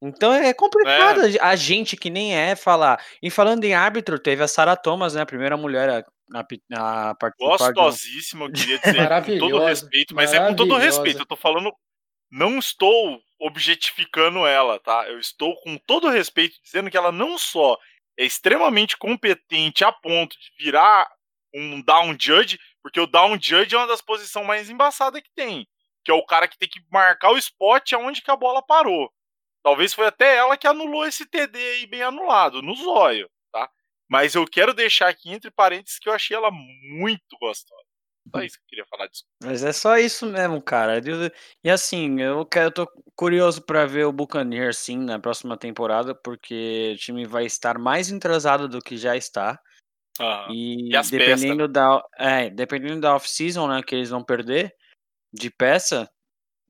Então é complicado é. a gente que nem é falar. E falando em árbitro, teve a Sarah Thomas, né? A primeira mulher a, a, a participar. Gostosíssima, eu queria dizer, com todo respeito, mas é com todo respeito. Eu tô falando, não estou objetificando ela, tá? Eu estou com todo respeito dizendo que ela não só é extremamente competente a ponto de virar um down judge, porque o down judge é uma das posições mais embaçadas que tem, que é o cara que tem que marcar o spot aonde que a bola parou. Talvez foi até ela que anulou esse TD aí bem anulado, no zóio, tá? Mas eu quero deixar aqui entre parênteses que eu achei ela muito gostosa. Só isso que eu queria falar disso. Mas é só isso mesmo, cara. E assim, eu, quero, eu tô curioso para ver o Buccaneers sim na próxima temporada, porque o time vai estar mais entrosado do que já está. E, e dependendo da, é, dependendo da off-season, né, que eles vão perder de peça,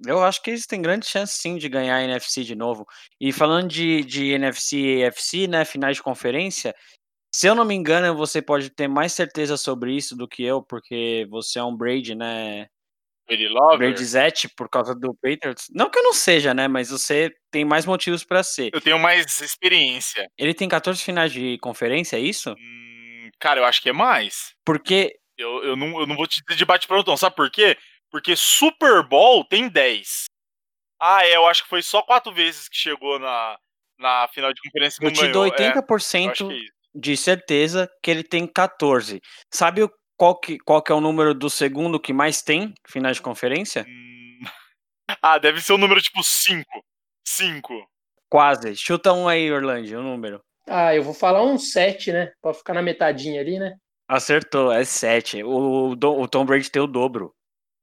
eu acho que eles têm grande chance sim de ganhar a NFC de novo. E falando de, de NFC e AFC, né, finais de conferência, se eu não me engano, você pode ter mais certeza sobre isso do que eu, porque você é um Brady, né? Brady Lover? Brady Zete, por causa do Patriots. Não que eu não seja, né? Mas você tem mais motivos para ser. Eu tenho mais experiência. Ele tem 14 finais de conferência, é isso? Hum, cara, eu acho que é mais. Porque. Eu, eu, não, eu não vou te dizer de bate-pronto, sabe por quê? Porque Super Bowl tem 10. Ah, é, eu acho que foi só quatro vezes que chegou na, na final de conferência. Eu te dou 80% é, de certeza que ele tem 14. Sabe qual que, qual que é o número do segundo que mais tem final de conferência? Hum... (laughs) Ah, deve ser o número tipo 5. 5. Quase. Chuta um aí, Orlando, o um número. Ah, eu vou falar um 7, né? Pra ficar na metadinha ali, né? Acertou, é 7. O, o, o Tom Brady tem o dobro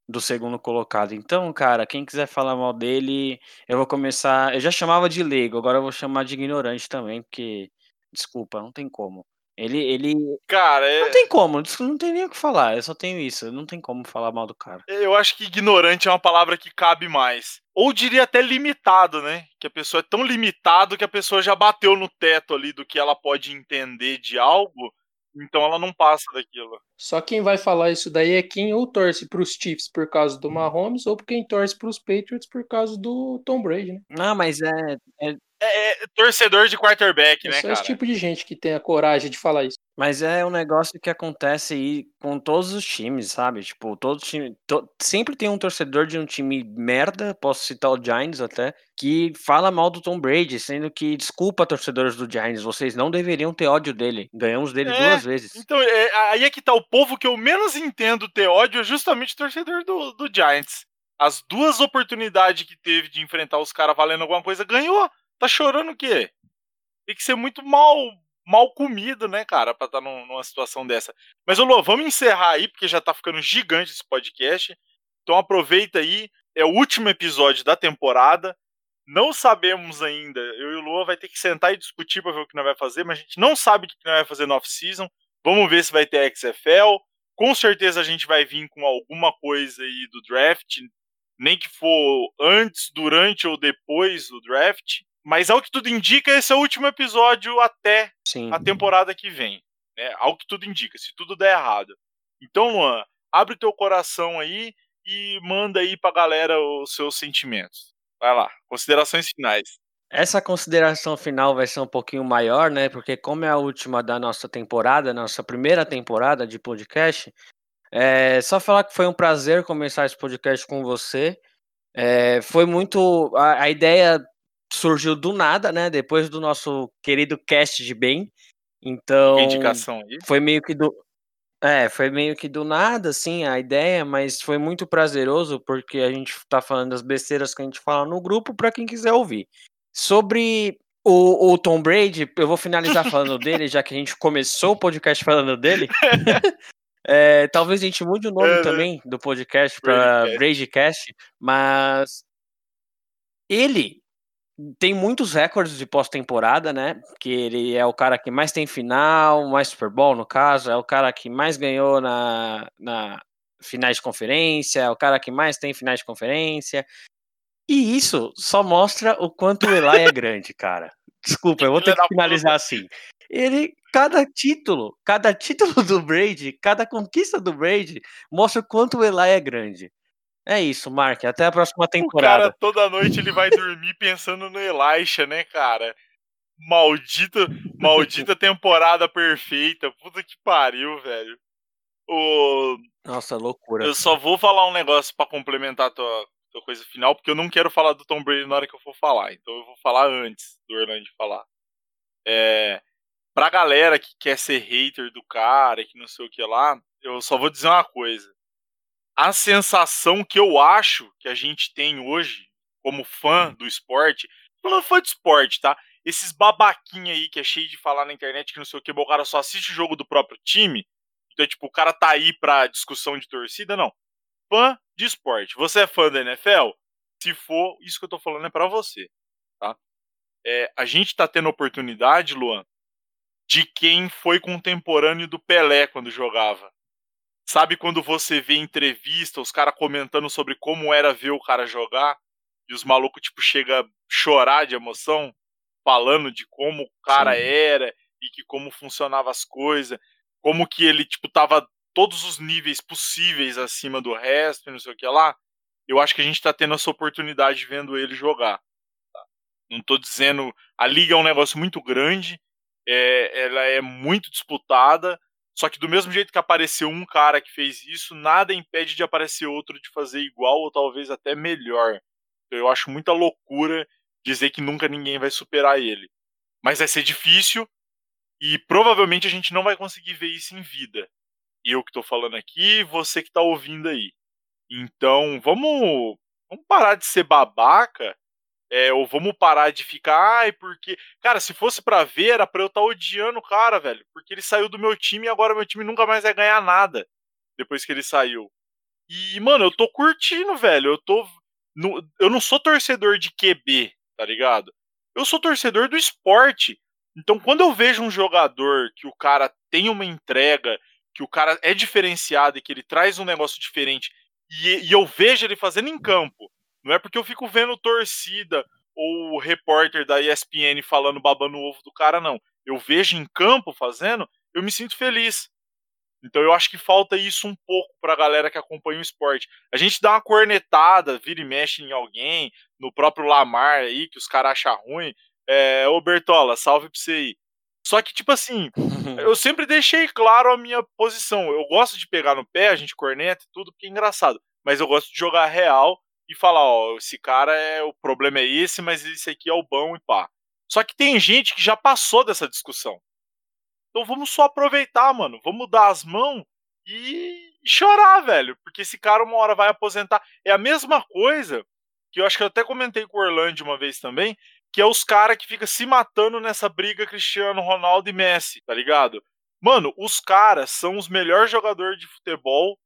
do segundo colocado. Então, cara, quem quiser falar mal dele, eu vou começar. Eu já chamava de leigo, agora eu vou chamar de ignorante também, porque, desculpa, não tem como. Ele, ele. Cara, é... Não tem como, não tem nem o que falar, eu só tenho isso, não tem como falar mal do cara. Eu acho que ignorante é uma palavra que cabe mais. Ou diria até limitado, né? Que a pessoa é tão limitado que a pessoa já bateu no teto ali do que ela pode entender de algo então ela não passa daquilo. Só quem vai falar isso daí é quem ou torce para os Chiefs por causa do Mahomes ou quem torce para os Patriots por causa do Tom Brady, né? Não, mas é, é... É, é, torcedor de quarterback, é né, só cara? esse tipo de gente que tem a coragem de falar isso. Mas é um negócio que acontece aí com todos os times, sabe? Tipo, todo time. To, sempre tem um torcedor de um time merda, posso citar o Giants até, que fala mal do Tom Brady, sendo que, desculpa, torcedores do Giants, vocês não deveriam ter ódio dele. Ganhamos dele é, duas vezes. Então, é, aí é que tá o povo que eu menos entendo ter ódio é justamente o torcedor do, do Giants. As duas oportunidades que teve de enfrentar os caras valendo alguma coisa, ganhou. Tá chorando o quê? Tem que ser muito mal mal comido, né, cara, pra estar tá numa situação dessa. Mas, Lô, vamos encerrar aí, porque já tá ficando gigante esse podcast. Então aproveita aí, é o último episódio da temporada. Não sabemos ainda, eu e o Lua vai ter que sentar e discutir para ver o que nós vai fazer, mas a gente não sabe o que nós vai fazer no off-season. Vamos ver se vai ter XFL. Com certeza a gente vai vir com alguma coisa aí do draft, nem que for antes, durante ou depois do draft. Mas ao que tudo indica, esse é o último episódio até Sim. a temporada que vem. Né? Ao que tudo indica, se tudo der errado. Então, Luan, abre teu coração aí e manda aí pra galera os seus sentimentos. Vai lá, considerações finais. Essa consideração final vai ser um pouquinho maior, né? Porque como é a última da nossa temporada, nossa primeira temporada de podcast, é só falar que foi um prazer começar esse podcast com você. É, foi muito. A, a, ideia surgiu do nada, né? Depois do nosso querido cast de bem. Então. Indicação aí. Foi meio que do. É, foi meio que do nada, assim, a ideia, mas foi muito prazeroso porque a gente tá falando das besteiras que a gente fala no grupo para quem quiser ouvir. Sobre o, o, Tom Brady, eu vou finalizar (laughs) falando dele, já que a gente começou o podcast falando dele. (laughs) é, talvez a gente mude o nome né? também do podcast para Bradycast, mas ele tem muitos recordes de pós-temporada, né? Que ele é o cara que mais tem final, mais Super Bowl, no caso, é o cara que mais ganhou na, na finais de conferência, é o cara que mais tem finais de conferência. E isso só mostra o quanto o Eli é grande, cara. Desculpa, eu vou ter que finalizar assim. Ele, cada título, cada título (laughs) do Brady, cada conquista do Brady mostra o quanto o Eli é grande. É isso, Mark. Até a próxima temporada. O cara, toda noite ele vai dormir (laughs) pensando no Elisha, né, cara? Maldita, maldita (laughs) temporada perfeita. Puta que pariu, velho. O... Nossa, loucura. Eu só vou falar um negócio para complementar a tua, tua coisa final, porque eu não quero falar do Tom Brady na hora que eu for falar. Então eu vou falar antes do Orlando falar. É, pra galera que quer ser hater do cara e que não sei o que lá, eu só vou dizer uma coisa a sensação que eu acho que a gente tem hoje, como fã do esporte, não fã de esporte, tá? Esses babaquinha aí que é cheio de falar na internet que não sei o que, o cara só assiste o jogo do próprio time. Então, tipo, o cara tá aí pra discussão de torcida, não. Fã de esporte. Você é fã da NFL? Se for, isso que eu tô falando é para você, tá? É, a gente tá tendo oportunidade, Luan, de quem foi contemporâneo do Pelé quando jogava. Sabe quando você vê entrevista, os caras comentando sobre como era ver o cara jogar, e os malucos, tipo, chega a chorar de emoção, falando de como o cara Sim. era e que como funcionava as coisas, como que ele, tipo, tava todos os níveis possíveis acima do resto, e não sei o que lá. Eu acho que a gente tá tendo essa oportunidade vendo ele jogar. Tá? Não tô dizendo. A liga é um negócio muito grande, é, ela é muito disputada, só que do mesmo jeito que apareceu um cara que fez isso, nada impede de aparecer outro de fazer igual ou talvez até melhor. Então, eu acho muita loucura dizer que nunca ninguém vai superar ele. Mas vai ser difícil e provavelmente a gente não vai conseguir ver isso em vida. Eu que estou falando aqui, você que está ouvindo aí. Então, vamos, vamos parar de ser babaca é, ou vamos parar de ficar, ai, porque. Cara, se fosse pra ver, era pra eu estar tá odiando o cara, velho. Porque ele saiu do meu time e agora meu time nunca mais vai ganhar nada. Depois que ele saiu. E, mano, eu tô curtindo, velho. Eu tô. Eu não sou torcedor de QB, tá ligado? Eu sou torcedor do esporte. Então, quando eu vejo um jogador que o cara tem uma entrega, que o cara é diferenciado e que ele traz um negócio diferente, e, e eu vejo ele fazendo em campo, não é porque eu fico vendo torcida ou o repórter da ESPN falando babando o ovo do cara, não. Eu vejo em campo fazendo, eu me sinto feliz. Então eu acho que falta isso um pouco pra galera que acompanha o esporte. A gente dá uma cornetada, vira e mexe em alguém, no próprio Lamar aí, que os caras acham ruim. É, ô Bertola, salve pra você aí. Só que, tipo assim, (laughs) eu sempre deixei claro a minha posição. Eu gosto de pegar no pé, a gente corneta e tudo, porque é engraçado. Mas eu gosto de jogar real e falar, ó, esse cara é o problema é esse, mas esse aqui é o bom e pá. Só que tem gente que já passou dessa discussão. Então vamos só aproveitar, mano. Vamos dar as mãos e, chorar, velho. Porque esse cara uma hora vai aposentar. É a mesma coisa que eu acho que eu até comentei com o Orlando uma vez também, que é os caras que ficam se matando nessa briga Cristiano Ronaldo e Messi, tá ligado? Mano, os caras são os melhores jogadores de futebol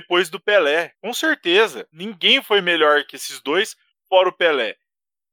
depois do Pelé. Com certeza. Ninguém foi melhor que esses dois, fora o Pelé.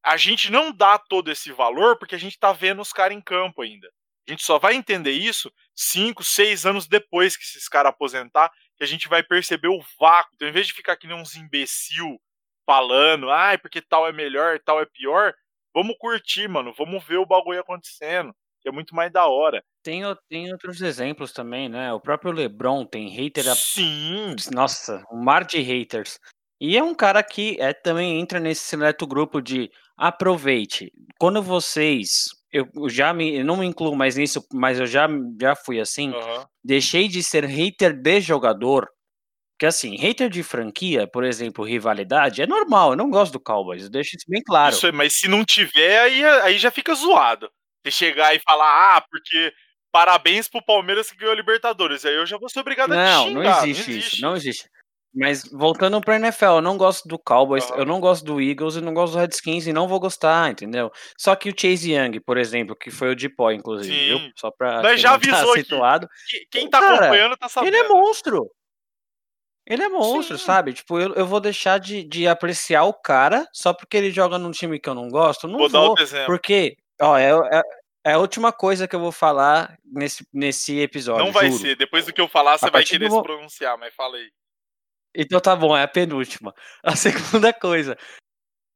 A gente não dá todo esse valor porque a gente tá vendo os caras em campo ainda. A gente só vai entender isso cinco, seis anos depois que esses caras aposentar, que a gente vai perceber o vácuo. Então, em vez de ficar que nem uns imbecil falando, ai, ah, porque tal é melhor, tal é pior, vamos curtir, mano, vamos ver o bagulho acontecendo que é muito mais da hora. Tem, tem outros exemplos também, né? O próprio LeBron tem hater. Sim! Nossa, um mar de haters. E é um cara que é, também entra nesse seleto grupo de aproveite. Quando vocês. Eu já me. Eu não me incluo mais nisso, mas eu já, já fui assim. Uhum. Deixei de ser hater de jogador. Porque assim, hater de franquia, por exemplo, rivalidade, é normal. Eu não gosto do Cowboys, eu deixo isso bem claro. Isso, mas se não tiver, aí, aí já fica zoado. Você chegar e falar, ah, porque parabéns pro Palmeiras que ganhou a Libertadores. Aí eu já vou ser obrigado não, a xingar. Não, não existe isso, não existe. Mas voltando pra NFL, eu não gosto do Cowboys, uhum. eu não gosto do Eagles, eu não gosto do Redskins e não vou gostar, entendeu? Só que o Chase Young, por exemplo, que foi o de pó, inclusive, Sim. viu? Só pra Nós já tá avisou tá situado. Quem tá Cara, acompanhando tá sabendo. Ele é monstro. Ele é monstro, Sim. sabe? Tipo, eu, eu vou deixar de, de apreciar o cara só porque ele joga num time que eu não gosto? Não Vou vou. dar outro exemplo. Porque, ó, é, é, é a última coisa que eu vou falar nesse, nesse episódio. Não vai juro. ser. Depois do que eu falar, você A vai querer do se pronunciar, mas fala aí. Então tá bom, é a penúltima. (laughs) A segunda coisa,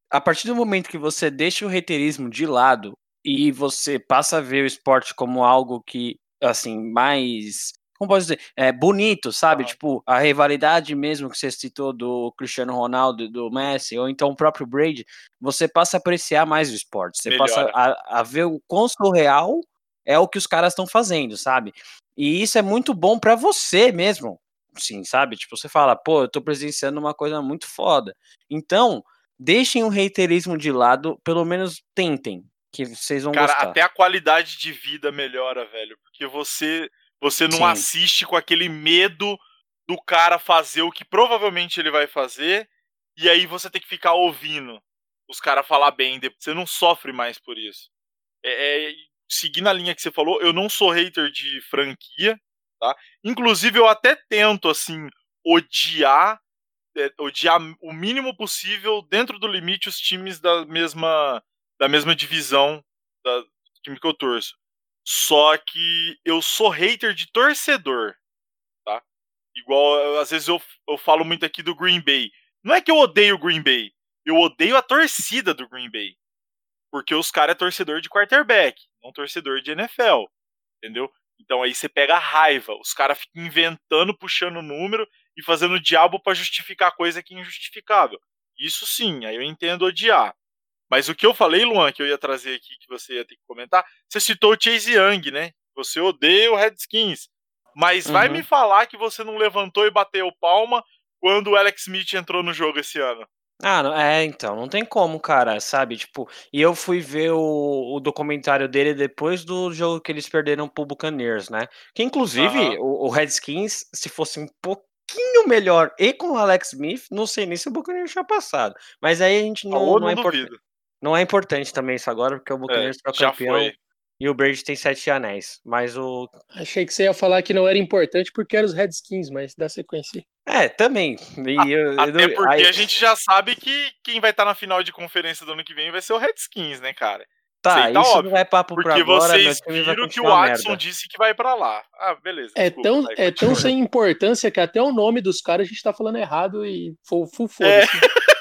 a partir do momento que você deixa o reiterismo de lado e você passa a ver o esporte como algo que, assim, mais. Como posso dizer? É bonito, sabe? Tipo, a rivalidade mesmo que você citou do Cristiano Ronaldo e do Messi, ou então o próprio Brady, você passa a apreciar mais o esporte. Você passa a, a ver o quão surreal é o que os caras estão fazendo, sabe? E isso é muito bom pra você mesmo, sim, sabe? Tipo, você fala, pô, eu tô presenciando uma coisa muito foda. Então, deixem o reiterismo de lado, pelo menos tentem, que vocês vão Cara, gostar. até a qualidade de vida melhora, velho. Porque você, você não Sim. assiste com aquele medo do cara fazer o que provavelmente ele vai fazer. E aí você tem que ficar ouvindo os caras falar bem. Você não sofre mais por isso. É, é, seguindo a linha que você falou, eu não sou hater de franquia, tá? Inclusive, eu até tento, assim, odiar, é, odiar o mínimo possível, dentro do limite, os times da mesma, da mesma divisão da, do time que eu torço. Só que eu sou hater de torcedor, tá? Igual, às vezes eu, eu falo muito aqui do Green Bay. Não é que eu odeio o Green Bay, eu odeio a torcida do Green Bay. Porque os caras é torcedor de quarterback, não torcedor de NFL. Entendeu? Então aí você pega a raiva. Os caras ficam inventando, puxando número e fazendo diabo pra justificar coisa que é injustificável. Isso sim, aí eu entendo odiar. Mas o que eu falei, Luan, que eu ia trazer aqui, que você ia ter que comentar, você citou o Chase Young, né? Você odeia o Redskins. Mas vai Uhum. me falar que você não levantou e bateu palma quando o Alex Smith entrou no jogo esse ano. Ah, não- é, então, não tem como, cara, sabe? Tipo, e eu fui ver o, o documentário dele depois do jogo que eles perderam pro Buccaneers, né? Que inclusive Aham. o, o Redskins, se fosse um pouquinho melhor e com o Alex Smith, não sei nem se o Buccaneers tinha passado. Mas aí a gente não, não, não é importante. Não é importante também isso agora, porque o Buccaneers foi É, já campeão foi. e o Brady tem sete anéis. Mas o. Achei que você ia falar que não era importante porque eram os Redskins, mas dá sequência. É, também. E eu- eu Até não- porque aí- a gente já sabe que quem vai estar na final de conferência do ano que vem vai ser o Redskins, né, cara? Tá, tá isso óbvio, não é papo pra Porque agora, meu vocês viram que o Watson disse que vai pra lá. Ah, beleza. É desculpa, tão, vai, é tão sem importância que até o nome dos caras a gente tá falando errado e full, full É. (laughs)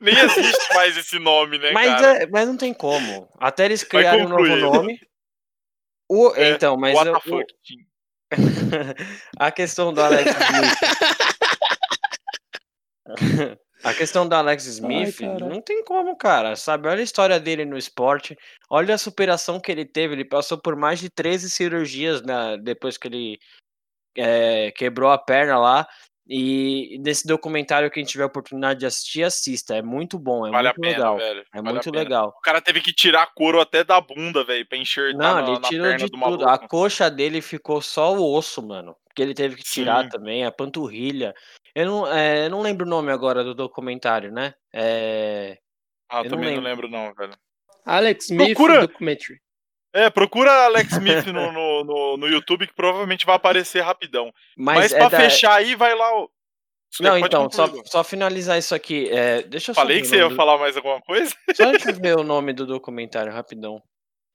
Nem existe mais esse nome, né, Mas, é- mas não tem como. Até eles Vai criarem um novo nome. O, É, então, mas What eu- o- (laughs) a questão do Alex Smith. (laughs) a questão do Alex Smith caralho. não tem como, cara. Sabe? Olha a história dele no esporte. Olha a superação que ele teve. Ele passou por mais de 13 cirurgias na- depois que ele é, quebrou a perna lá. E nesse documentário, quem tiver a oportunidade de assistir, assista. É muito bom, é Vale a muito pena, legal. velho. É vale muito legal. O cara teve que tirar couro até da bunda, velho, pra enxertar Não, na, ele na tirou perna de do tudo. maluco. A coxa dele ficou só o osso, mano. Que ele teve que tirar Sim. também, a panturrilha. Eu não, é, eu não lembro o nome agora do documentário, né? É, Ah, eu não também não lembro. lembro, não, velho. Alex Smith Procura- Documentary. É, procura Alex Smith no, no, no, no YouTube, que provavelmente vai aparecer rapidão. Mas, mas, é pra da... fechar aí, vai lá. o- Não, então, só, só finalizar isso aqui. É, deixa eu Falei que você ia do- falar mais alguma coisa? Só deixa eu ver o nome do documentário rapidão.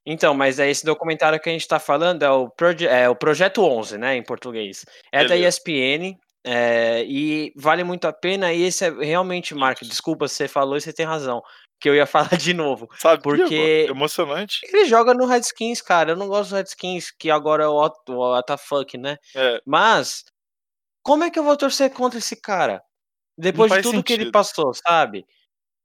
Então, mas é esse documentário que a gente tá falando é o, Proje é o Projeto 11, né, em português. É da Beleza. ESPN é, e vale muito a pena. E esse é realmente, Mark, desculpa, você falou e você tem razão, que eu ia falar de novo. Sabe? Porque- Emocionante. Ele joga no Redskins, cara. Eu não gosto do Redskins, que agora é o WTF, né? É, Mas, como é que eu vou torcer contra esse cara? Depois de tudo que ele sentido. passou, sabe?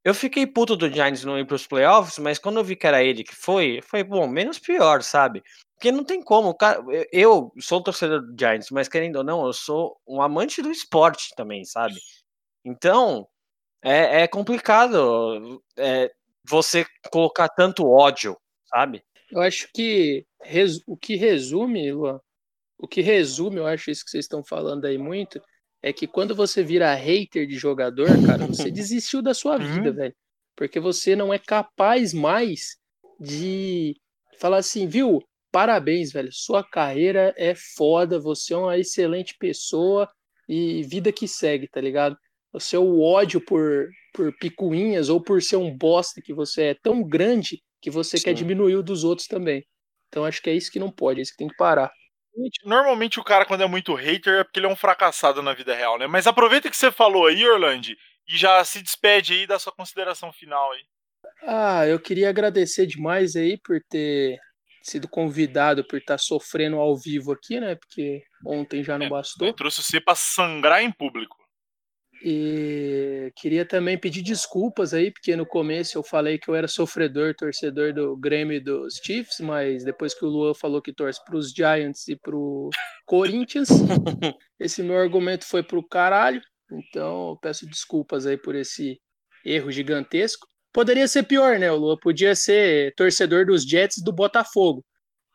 Eu fiquei puto do Giants não ir pros playoffs, mas quando eu vi que era ele que foi, foi bom, menos pior, sabe? Porque não tem como, cara, eu- eu sou torcedor do Giants, mas querendo ou não, eu sou um amante do esporte também, sabe? Então, é, é complicado é, você colocar tanto ódio, sabe? Eu acho que res- o que resume, Luan, o que resume, eu acho isso que vocês estão falando aí muito, é que quando você vira hater de jogador, cara, você (laughs) desistiu da sua vida, velho. Porque você não é capaz mais de falar assim, viu? Parabéns, velho. Sua carreira é foda, você é uma excelente pessoa, e vida que segue, tá ligado? O seu ódio por, por picuinhas ou por ser um bosta que você é tão grande que você Sim. quer diminuir o dos outros também. Então acho que é isso que não pode, é isso que tem que parar. Normalmente o cara, quando é muito hater, é porque ele é um fracassado na vida real, né? Mas aproveita que você falou aí, Orlando, e já se despede aí da sua consideração final aí. Ah, eu queria agradecer demais aí por ter sido convidado, por estar sofrendo ao vivo aqui, né? Porque ontem já não Eu bastou. trouxe você pra sangrar em público. E queria também pedir desculpas aí, porque no começo eu falei que eu era sofredor, torcedor do Grêmio e dos Chiefs, mas depois que o Luan falou que torce para os Giants e para o Corinthians, (laughs) esse meu argumento foi pro caralho. Então eu peço desculpas aí por esse erro gigantesco. Poderia ser pior, né? O Luan podia ser torcedor dos Jets e do Botafogo.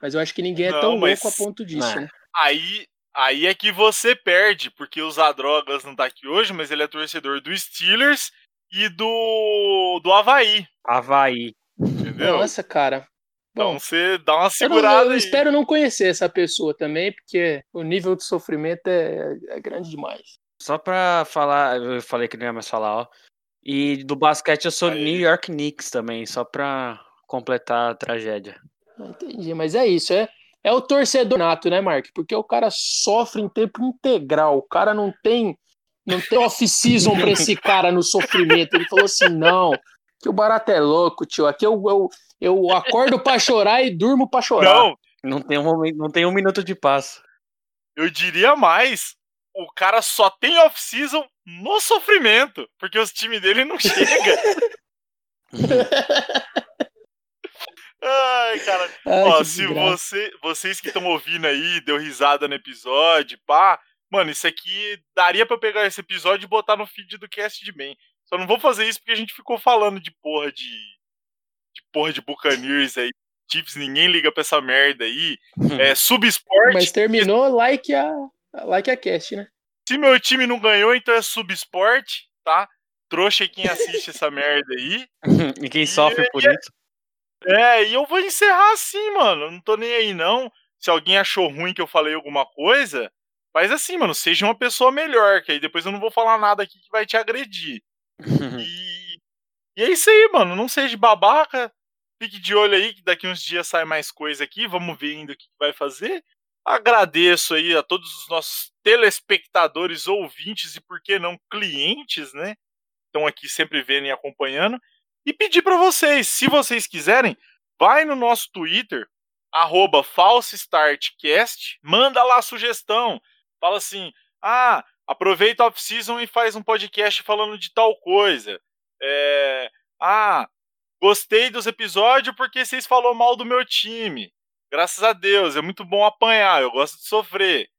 Mas eu acho que ninguém é Não, tão mas- louco a ponto disso, Não. né? Aí, aí é que você perde, porque o Zadrogas não tá aqui hoje, mas ele é torcedor do Steelers e do, do Havaí, Havaí. entendeu? Nossa, cara. Bom, Então você dá uma Eu, não- segurada eu aí. espero não conhecer essa pessoa também, porque o nível de sofrimento é, é grande demais. Só pra falar, eu falei que não ia mais falar, ó. E do basquete eu sou Aí. New York Knicks também, só pra completar a tragédia. Entendi, mas é isso, é, é o torcedor nato, né, Mark? Porque o cara sofre em tempo integral, o cara não tem não tem off-season pra esse cara no sofrimento. Ele falou assim, não, que o barato é louco, tio, aqui eu, eu, eu acordo pra chorar e durmo pra chorar. Não, Não tem um momento, não tem um minuto de paz. eu diria mais. O cara só tem off-season no sofrimento, porque os times dele não chegam. (laughs) Ai, cara. Ai, Ó, se você, vocês que estão ouvindo aí, deu risada no episódio, pá. Mano, isso aqui daria pra eu pegar esse episódio e botar no feed do cast de bem. Só não vou fazer isso porque a gente ficou falando de porra de. de porra de Buccaneers aí. Chiefs, ninguém liga pra essa merda aí. É (laughs) subsport. Mas terminou like a, like a cast, né? Se meu time não ganhou, então é subsport, tá? Trouxa quem assiste essa (laughs) merda aí. e quem sofre por isso? É, e eu vou encerrar assim, mano. Não tô nem aí, não. Se alguém achou ruim que eu falei alguma coisa, faz assim, mano. Seja uma pessoa melhor, que aí depois eu não vou falar nada aqui que vai te agredir. E, (laughs) e é isso aí, mano. Não seja babaca. Fique de olho aí, que daqui uns dias sai mais coisa aqui. Vamos ver ainda o que vai fazer. Agradeço aí a todos os nossos telespectadores, ouvintes e, por que não, clientes, né? Estão aqui sempre vendo e acompanhando. E pedir para vocês, se vocês quiserem, vai no nosso Twitter, arroba FalseStartCast, manda lá a sugestão. Fala assim, ah, aproveita a off-season e faz um podcast falando de tal coisa. É, ah, gostei dos episódios porque vocês falaram mal do meu time. Graças a Deus, é muito bom apanhar, eu gosto de sofrer.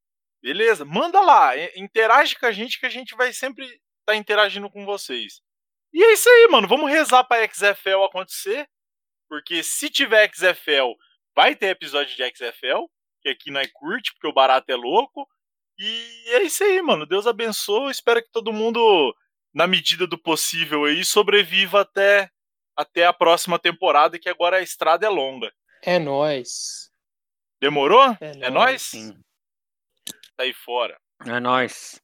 Beleza? Manda lá, i- interage com a gente que a gente vai sempre estar interagindo com vocês. E é isso aí, mano. Vamos rezar pra XFL acontecer. Porque se tiver XFL, vai ter episódio de XFL. Que aqui nós curte, porque o barato é louco. E é isso aí, mano. Deus abençoe. Espero que todo mundo, na medida do possível aí, sobreviva até, até a próxima temporada, que agora a estrada é longa. É nóis. Demorou? É É nóis. nóis? Sim. Tá aí fora. É nóis.